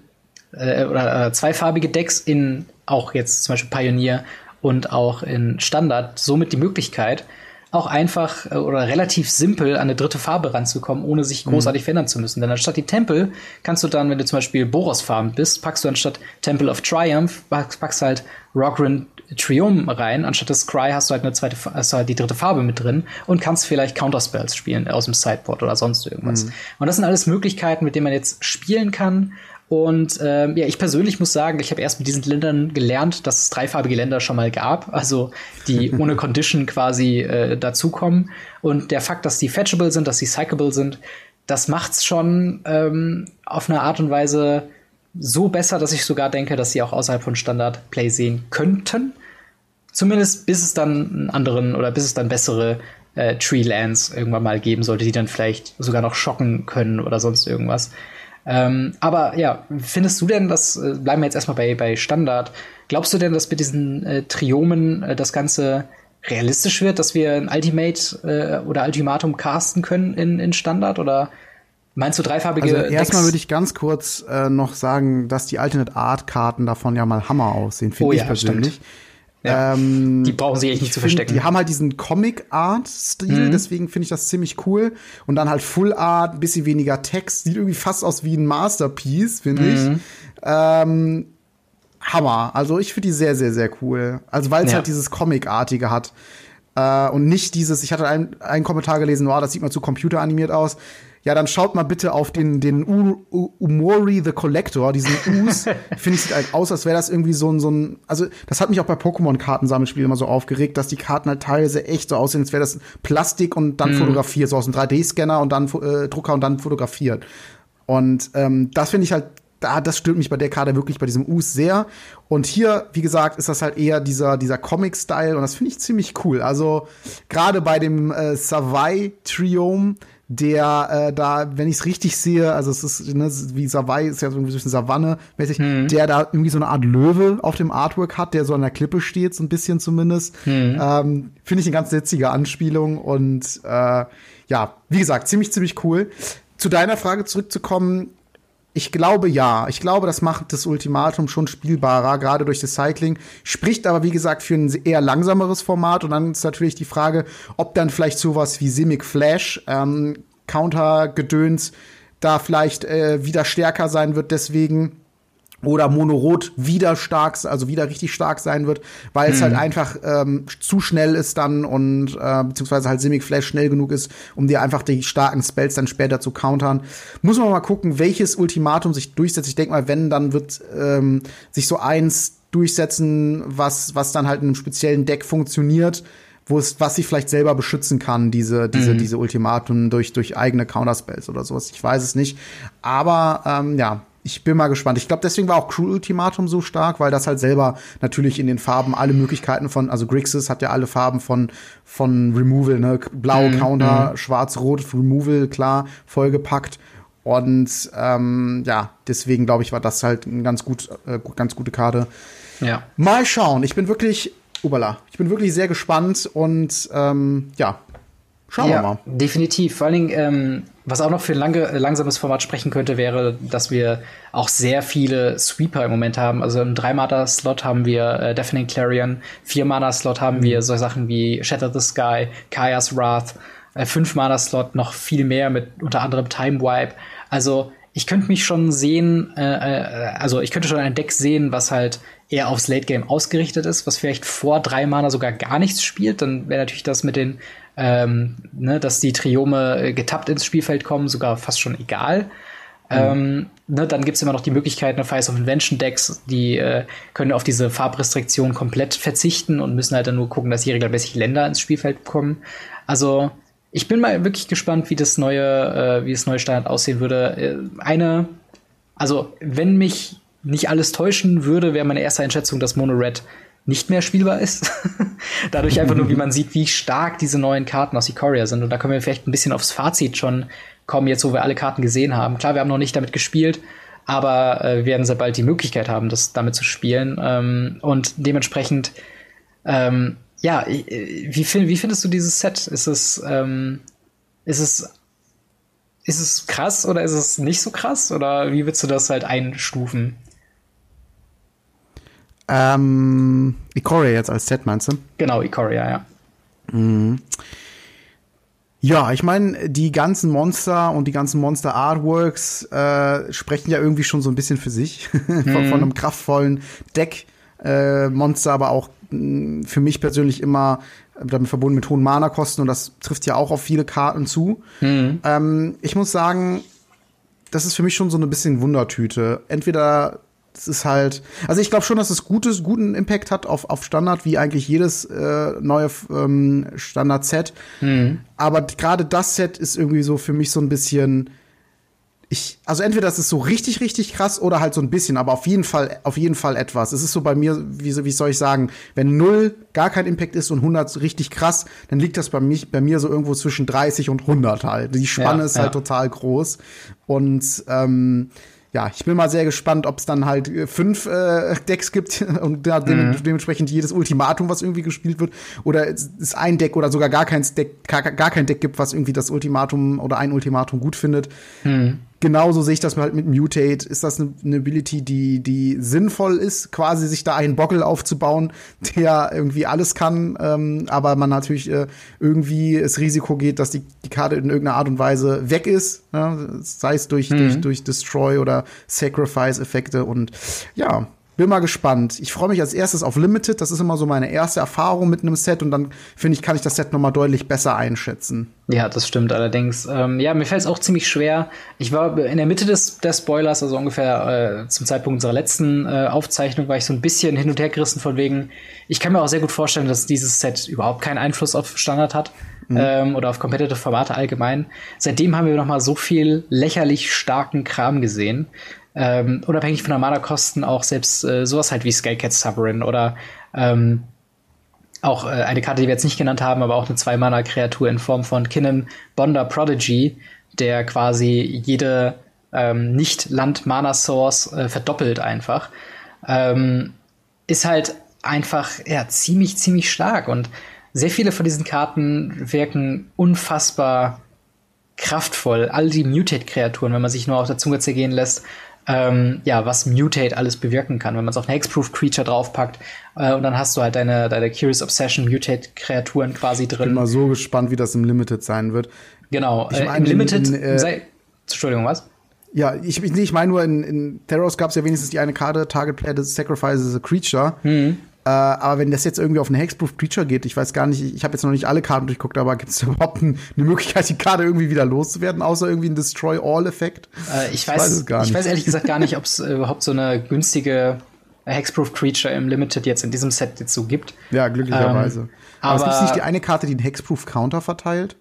äh, oder äh, zweifarbige Decks in auch jetzt zum Beispiel Pioneer und auch in Standard somit die Möglichkeit, auch einfach äh, oder relativ simpel an eine dritte Farbe ranzukommen, ohne sich großartig mhm. verändern zu müssen. Denn anstatt die Tempel kannst du dann, wenn du zum Beispiel Boros-Farben bist, packst du anstatt Temple of Triumph, packst halt Rockrin Triumph rein. Anstatt des Cry hast du halt eine zweite, hast du halt die dritte Farbe mit drin und kannst vielleicht Counterspells spielen aus dem Sideboard oder sonst irgendwas. Mhm. Und das sind alles Möglichkeiten, mit denen man jetzt spielen kann. Und ähm, ja, ich persönlich muss sagen, ich habe erst mit diesen Ländern gelernt, dass es dreifarbige Länder schon mal gab, also die [laughs] ohne Condition quasi äh, dazukommen. Und der Fakt, dass die fetchable sind, dass sie cyclable sind, das macht's schon ähm, auf eine Art und Weise so besser, dass ich sogar denke, dass sie auch außerhalb von Standard Play sehen könnten. Zumindest bis es dann einen anderen oder bis es dann bessere äh, Tree Lands irgendwann mal geben sollte, die dann vielleicht sogar noch schocken können oder sonst irgendwas. Ähm, aber ja, findest du denn, das äh, bleiben wir jetzt erstmal bei, bei Standard, glaubst du denn, dass mit diesen äh, Triomen äh, das Ganze realistisch wird, dass wir ein Ultimate äh, oder Ultimatum casten können in, in Standard oder Meinst du dreifarbige Also erstmal würde ich ganz kurz äh, noch sagen, dass die Alternate Art Karten davon ja mal Hammer aussehen, finde oh, ich ja, persönlich. Stimmt. Ja, ähm, die brauchen sie echt nicht zu find, verstecken. Die haben halt diesen Comic-Art-Stil, mhm. deswegen finde ich das ziemlich cool. Und dann halt Full Art, bisschen weniger Text, sieht irgendwie fast aus wie ein Masterpiece, finde mhm. ich. Ähm, Hammer. Also ich finde die sehr, sehr, sehr cool. Also weil es ja. halt dieses Comic-artige hat. Äh, und nicht dieses, ich hatte einen, einen Kommentar gelesen, wow, das sieht mal zu computeranimiert aus ja, dann schaut mal bitte auf den, den U U Umori the Collector, diesen Us. [laughs] Finde ich, sieht halt aus, als wäre das irgendwie so ein, so ein, also das hat mich auch bei Pokémon-Kartensammelspielen immer so aufgeregt, dass die Karten halt teilweise echt so aussehen, als wäre das Plastik und dann mm. fotografiert, so aus einem 3D-Scanner und dann äh, Drucker und dann fotografiert. Und ähm, das finde ich halt da, das stört mich bei der Karte wirklich bei diesem Us sehr. Und hier, wie gesagt, ist das halt eher dieser, dieser Comic-Style und das finde ich ziemlich cool. Also gerade bei dem äh, Savai Triome der äh, da, wenn ich es richtig sehe, also es ist ne, wie Savai ist ja so ein bisschen Savanne, mäßig, hm. der da irgendwie so eine Art Löwe auf dem Artwork hat, der so an der Klippe steht, so ein bisschen zumindest. Hm. Ähm, Finde ich eine ganz witzige Anspielung und äh, ja, wie gesagt, ziemlich, ziemlich cool. Zu deiner Frage zurückzukommen, ich glaube ja. Ich glaube, das macht das Ultimatum schon spielbarer, gerade durch das Cycling. Spricht aber, wie gesagt, für ein eher langsameres Format. Und dann ist natürlich die Frage, ob dann vielleicht sowas wie Simic Flash, ähm, Counter-Gedöns da vielleicht äh, wieder stärker sein wird. Deswegen oder Monorot wieder stark, also wieder richtig stark sein wird, weil mhm. es halt einfach ähm, zu schnell ist dann und äh, beziehungsweise halt Simic Flash schnell genug ist, um dir einfach die starken Spells dann später zu countern. Muss man mal gucken, welches Ultimatum sich durchsetzt. Ich denke mal, wenn, dann wird ähm, sich so eins durchsetzen, was, was dann halt in einem speziellen Deck funktioniert, wo es, was sich vielleicht selber beschützen kann, diese, diese, mhm. diese Ultimatum durch, durch eigene Counterspells oder sowas. Ich weiß es nicht. Aber ähm, ja, ich bin mal gespannt. Ich glaube, deswegen war auch Crew Ultimatum so stark, weil das halt selber natürlich in den Farben alle Möglichkeiten von, also Grixis hat ja alle Farben von, von Removal, ne? Blau, mhm. Counter, mhm. Schwarz, Rot, Removal, klar, vollgepackt. Und ähm, ja, deswegen glaube ich, war das halt eine ganz, gut, äh, ganz gute Karte. Ja. Mal schauen. Ich bin wirklich, ubala, ich bin wirklich sehr gespannt und ähm, ja, Schauen ja, wir mal. Definitiv. Vor allen Dingen, ähm, was auch noch für ein lange, äh, langsames Format sprechen könnte, wäre, dass wir auch sehr viele Sweeper im Moment haben. Also im 3-Mana-Slot haben wir äh, Deafening Clarion, 4-Mana-Slot haben mhm. wir so Sachen wie Shatter the Sky, Kaya's Wrath, äh, 5-Mana-Slot noch viel mehr mit unter anderem Time Wipe. Also ich könnte mich schon sehen, äh, äh, also ich könnte schon ein Deck sehen, was halt eher aufs Late Game ausgerichtet ist, was vielleicht vor drei Mana sogar gar nichts spielt. Dann wäre natürlich das mit den ähm, ne, dass die Triome äh, getappt ins Spielfeld kommen, sogar fast schon egal. Mhm. Ähm, ne, dann gibt es immer noch die Möglichkeit, eine Fires of Invention Decks, die äh, können auf diese Farbrestriktion komplett verzichten und müssen halt dann nur gucken, dass sie regelmäßig Länder ins Spielfeld kommen. Also ich bin mal wirklich gespannt, wie das neue, äh, wie das neue Standard aussehen würde. Äh, eine, also wenn mich nicht alles täuschen würde, wäre meine erste Einschätzung, dass Mono Red nicht mehr spielbar ist. [laughs] Dadurch einfach nur, wie man sieht, wie stark diese neuen Karten aus Ikoria sind. Und da können wir vielleicht ein bisschen aufs Fazit schon kommen, jetzt wo wir alle Karten gesehen haben. Klar, wir haben noch nicht damit gespielt, aber äh, wir werden sehr bald die Möglichkeit haben, das damit zu spielen. Ähm, und dementsprechend, ähm, ja, wie, find, wie findest du dieses Set? Ist es, ähm, ist es, ist es krass oder ist es nicht so krass? Oder wie würdest du das halt einstufen? Ähm, Ikoria jetzt als Set, meinst du? Genau, Ikoria, ja. Mhm. Ja, ich meine, die ganzen Monster und die ganzen Monster-Artworks äh, sprechen ja irgendwie schon so ein bisschen für sich. [laughs] von, von, mhm. einem kraftvollen Deck. Äh, Monster, aber auch mh, mm, für mich persönlich immer damit verbunden mit hohen Mana-Kosten und das trifft ja auch auf viele Karten zu. Mhm. Ähm, ich muss sagen, das ist für mich schon so ein bisschen Wundertüte. Entweder es ist halt, also ich glaube schon, dass es gutes, guten Impact hat auf, auf Standard, wie eigentlich jedes äh, neue ähm, Standard-Set. Mhm. Aber gerade das Set ist irgendwie so für mich so ein bisschen, ich, also entweder das ist so richtig, richtig krass oder halt so ein bisschen, aber auf jeden Fall, auf jeden Fall etwas. Es ist so bei mir, wie, wie soll ich sagen, wenn null gar kein Impact ist und 100 richtig krass, dann liegt das bei, mich, bei mir so irgendwo zwischen 30 und 100 halt. Die Spanne ja, ist halt total groß und ähm, ja, ich bin mal sehr gespannt, ob es dann halt äh, fünf äh, [laughs] Decks gibt [laughs] und da mhm. dementsprechend jedes Ultimatum, was irgendwie gespielt wird, oder es ist ein Deck oder sogar gar kein Deck, gar, gar kein Deck gibt, was irgendwie das Ultimatum oder ein Ultimatum gut findet. Mhm genauso sehe ich das halt mit Mutate. Ist das eine, Ability, die, die sinnvoll ist, quasi sich da einen Bockel aufzubauen, der irgendwie alles kann, ähm, aber man natürlich äh, irgendwie das Risiko geht, dass die, die Karte in irgendeiner Art und Weise weg ist, ne? sei es durch, mhm. durch, durch Destroy oder Sacrifice-Effekte und ja, bin mal gespannt. Ich freue mich als erstes auf Limited. Das ist immer so meine erste Erfahrung mit einem Set und dann finde ich, kann ich das Set noch mal deutlich besser einschätzen. Ja, das stimmt allerdings. Ähm, ja, mir fällt es auch ziemlich schwer. Ich war in der Mitte des der Spoilers, also ungefähr äh, zum Zeitpunkt unserer letzten äh, Aufzeichnung, war ich so ein bisschen hin und her gerissen von wegen. Ich kann mir auch sehr gut vorstellen, dass dieses Set überhaupt keinen Einfluss auf Standard hat. Mhm. Ähm, oder auf Competitive Formate allgemein. Seitdem haben wir noch mal so viel lächerlich starken Kram gesehen ähm, unabhängig von der Mana-Kosten auch selbst äh, sowas halt wie Skullcat Sovereign oder ähm, auch äh, eine Karte, die wir jetzt nicht genannt haben, aber auch eine Zwei-Mana-Kreatur in Form von Kinnan Bonder Prodigy, der quasi jede ähm, Nicht-Land-Mana-Source äh, verdoppelt einfach, ähm, ist halt einfach ja, ziemlich, ziemlich stark. Und sehr viele von diesen Karten wirken unfassbar kraftvoll. All die Mutate-Kreaturen, wenn man sich nur auf der Zunge zergehen lässt, ähm, ja, was Mutate alles bewirken kann, wenn man es auf eine Hexproof Creature draufpackt äh, und dann hast du halt deine, deine Curious Obsession Mutate Kreaturen quasi drin. Ich bin mal so gespannt, wie das im Limited sein wird. Genau, ich mein, äh, im Limited, in, in, äh, Entschuldigung, was? Ja, ich, ich, ich meine nur, in, in Theros gab es ja wenigstens die eine Karte, Target Player Sacrifices a Creature. Mhm. Äh, aber wenn das jetzt irgendwie auf eine Hexproof Creature geht, ich weiß gar nicht, ich, ich habe jetzt noch nicht alle Karten durchguckt, aber gibt es [laughs] überhaupt ein, eine Möglichkeit, die Karte irgendwie wieder loszuwerden, außer irgendwie ein Destroy All-Effekt? Äh, ich, ich, weiß, weiß es gar nicht. Ich weiß ehrlich gesagt gar nicht, [laughs] ob es äh, überhaupt so eine günstige Hexproof Creature im Limited jetzt in diesem Set jetzt so gibt. Ja, glücklicherweise. Ähm, aber, aber es gibt nicht die eine Karte, die einen Hexproof Counter verteilt?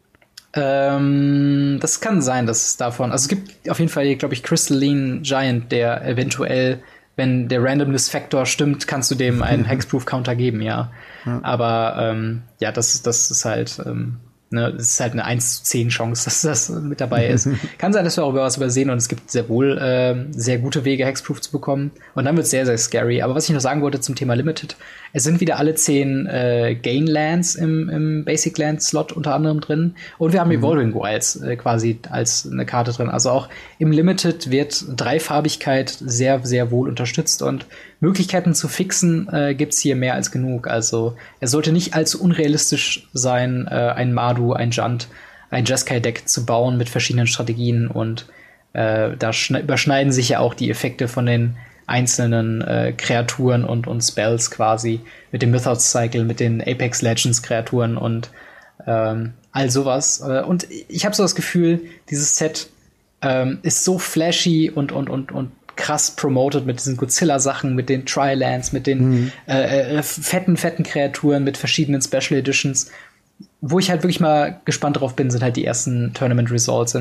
Ähm, das kann sein, dass es davon. Also es gibt auf jeden Fall, glaube ich, Crystalline Giant, der eventuell wenn der Randomness-Faktor stimmt, kannst du dem einen [laughs] Hexproof-Counter geben, ja. ja. Aber ähm, ja, das, das ist halt ähm, Ne, es ist halt eine 1 zu 10 Chance, [laughs] dass das mit dabei ist. [laughs] Kann sein, dass wir auch über was übersehen und es gibt sehr wohl äh, sehr gute Wege, Hexproof zu bekommen. Und dann wird es sehr, sehr scary. Aber was ich noch sagen wollte zum Thema Limited, es sind wieder alle 10 äh, Gain Lands im, im Basic Land Slot unter anderem drin. Und wir haben mhm. Evolving Wilds äh, quasi als eine Karte drin. Also auch im Limited wird Dreifarbigkeit sehr, sehr wohl unterstützt und Möglichkeiten zu fixen äh, gibt es hier mehr als genug. Also es sollte nicht allzu unrealistisch sein, äh, ein Mardu, ein Junt, ein Jeskai-Deck zu bauen mit verschiedenen Strategien und äh, da überschneiden sich ja auch die Effekte von den einzelnen äh, Kreaturen und, und Spells quasi mit dem Mythos Cycle, mit den Apex Legends Kreaturen und ähm, all sowas. Äh, und ich habe so das Gefühl, dieses Set ähm, ist so flashy und, und, und, und krass promoted mit diesen Godzilla-Sachen, mit den Trilands, mit den mhm. äh, äh, fetten, fetten Kreaturen, mit verschiedenen Special Editions. Wo ich halt wirklich mal gespannt drauf bin, sind halt die ersten Tournament Results,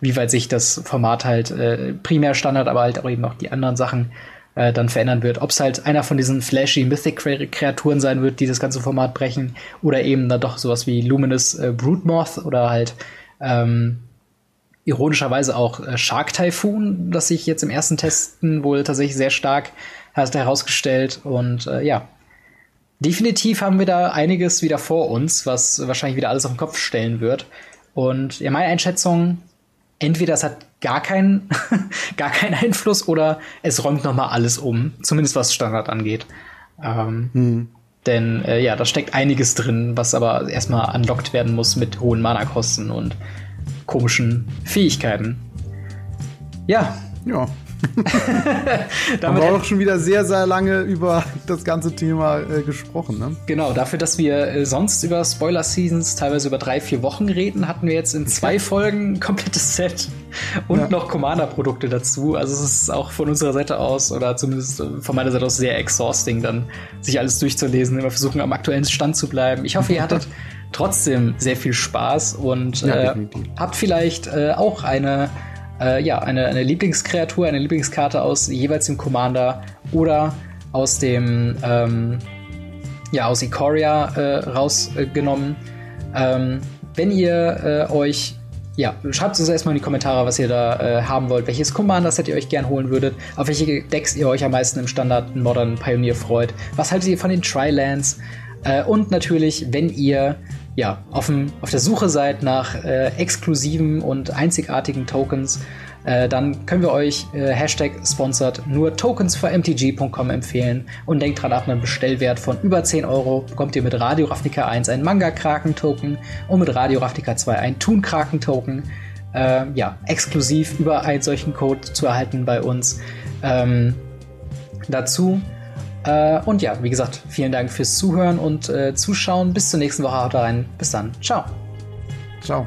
wie weit sich das Format halt äh, primär Standard, aber halt auch eben auch die anderen Sachen äh, dann verändern wird. Ob es halt einer von diesen flashy Mythic-Kreaturen sein wird, die das ganze Format brechen, oder eben dann doch sowas wie Luminous äh, Broodmoth oder halt ähm, ironischerweise auch äh, Shark Typhoon, das sich jetzt im ersten Testen wohl tatsächlich sehr stark hat herausgestellt. Und äh, ja, definitiv haben wir da einiges wieder vor uns, was wahrscheinlich wieder alles auf den Kopf stellen wird. Und ja, meine Einschätzung, entweder es hat gar keinen, [laughs] gar keinen Einfluss oder es räumt noch mal alles um, zumindest was Standard angeht. Ähm, hm. Denn äh, ja, da steckt einiges drin, was aber erstmal unlockt werden muss mit hohen Mana-Kosten und komischen Fähigkeiten. Ja. Ja. Da haben wir auch schon wieder sehr, sehr lange über das ganze Thema äh, gesprochen. Ne? Genau, dafür, dass wir äh, sonst über Spoiler-Seasons teilweise über drei, vier Wochen reden, hatten wir jetzt in zwei Folgen ein komplettes Set und ja. noch Commander-Produkte dazu. Also es ist auch von unserer Seite aus oder zumindest äh, von meiner Seite aus sehr exhausting, dann sich alles durchzulesen, immer versuchen am aktuellen Stand zu bleiben. Ich hoffe, ihr hattet [laughs] trotzdem sehr viel Spaß und ja, äh, habt vielleicht äh, auch eine äh, ja, eine, eine Lieblingskreatur, eine Lieblingskarte aus jeweils dem Commander oder aus dem ähm, ja, aus Ikoria äh, rausgenommen. Ähm, wenn ihr äh, euch ja, schreibt uns erstmal in die Kommentare, was ihr da äh, haben wollt, welches Commander-Set ihr euch gern holen würdet, auf welche Decks ihr euch am meisten im Standard Modern Pioneer freut, was haltet ihr von den Tri-Lands äh, und natürlich, wenn ihr ja, auf, dem, auf der Suche seid nach äh, exklusiven und einzigartigen Tokens, äh, dann können wir euch äh, Hashtag sponsored nur Tokens für MTG.com empfehlen und denkt dran, ab einem Bestellwert von über 10 Euro bekommt ihr mit Radio Ravnica 1 ein Manga-Kraken-Token und mit Radio Ravnica 2 ein Toon-Kraken-Token. Äh, ja, exklusiv über einen solchen Code zu erhalten bei uns. Ähm, dazu äh, und ja, wie gesagt, vielen Dank fürs Zuhören und äh, Zuschauen. Bis zur nächsten Woche. Haut rein. Bis dann. Ciao. Ciao.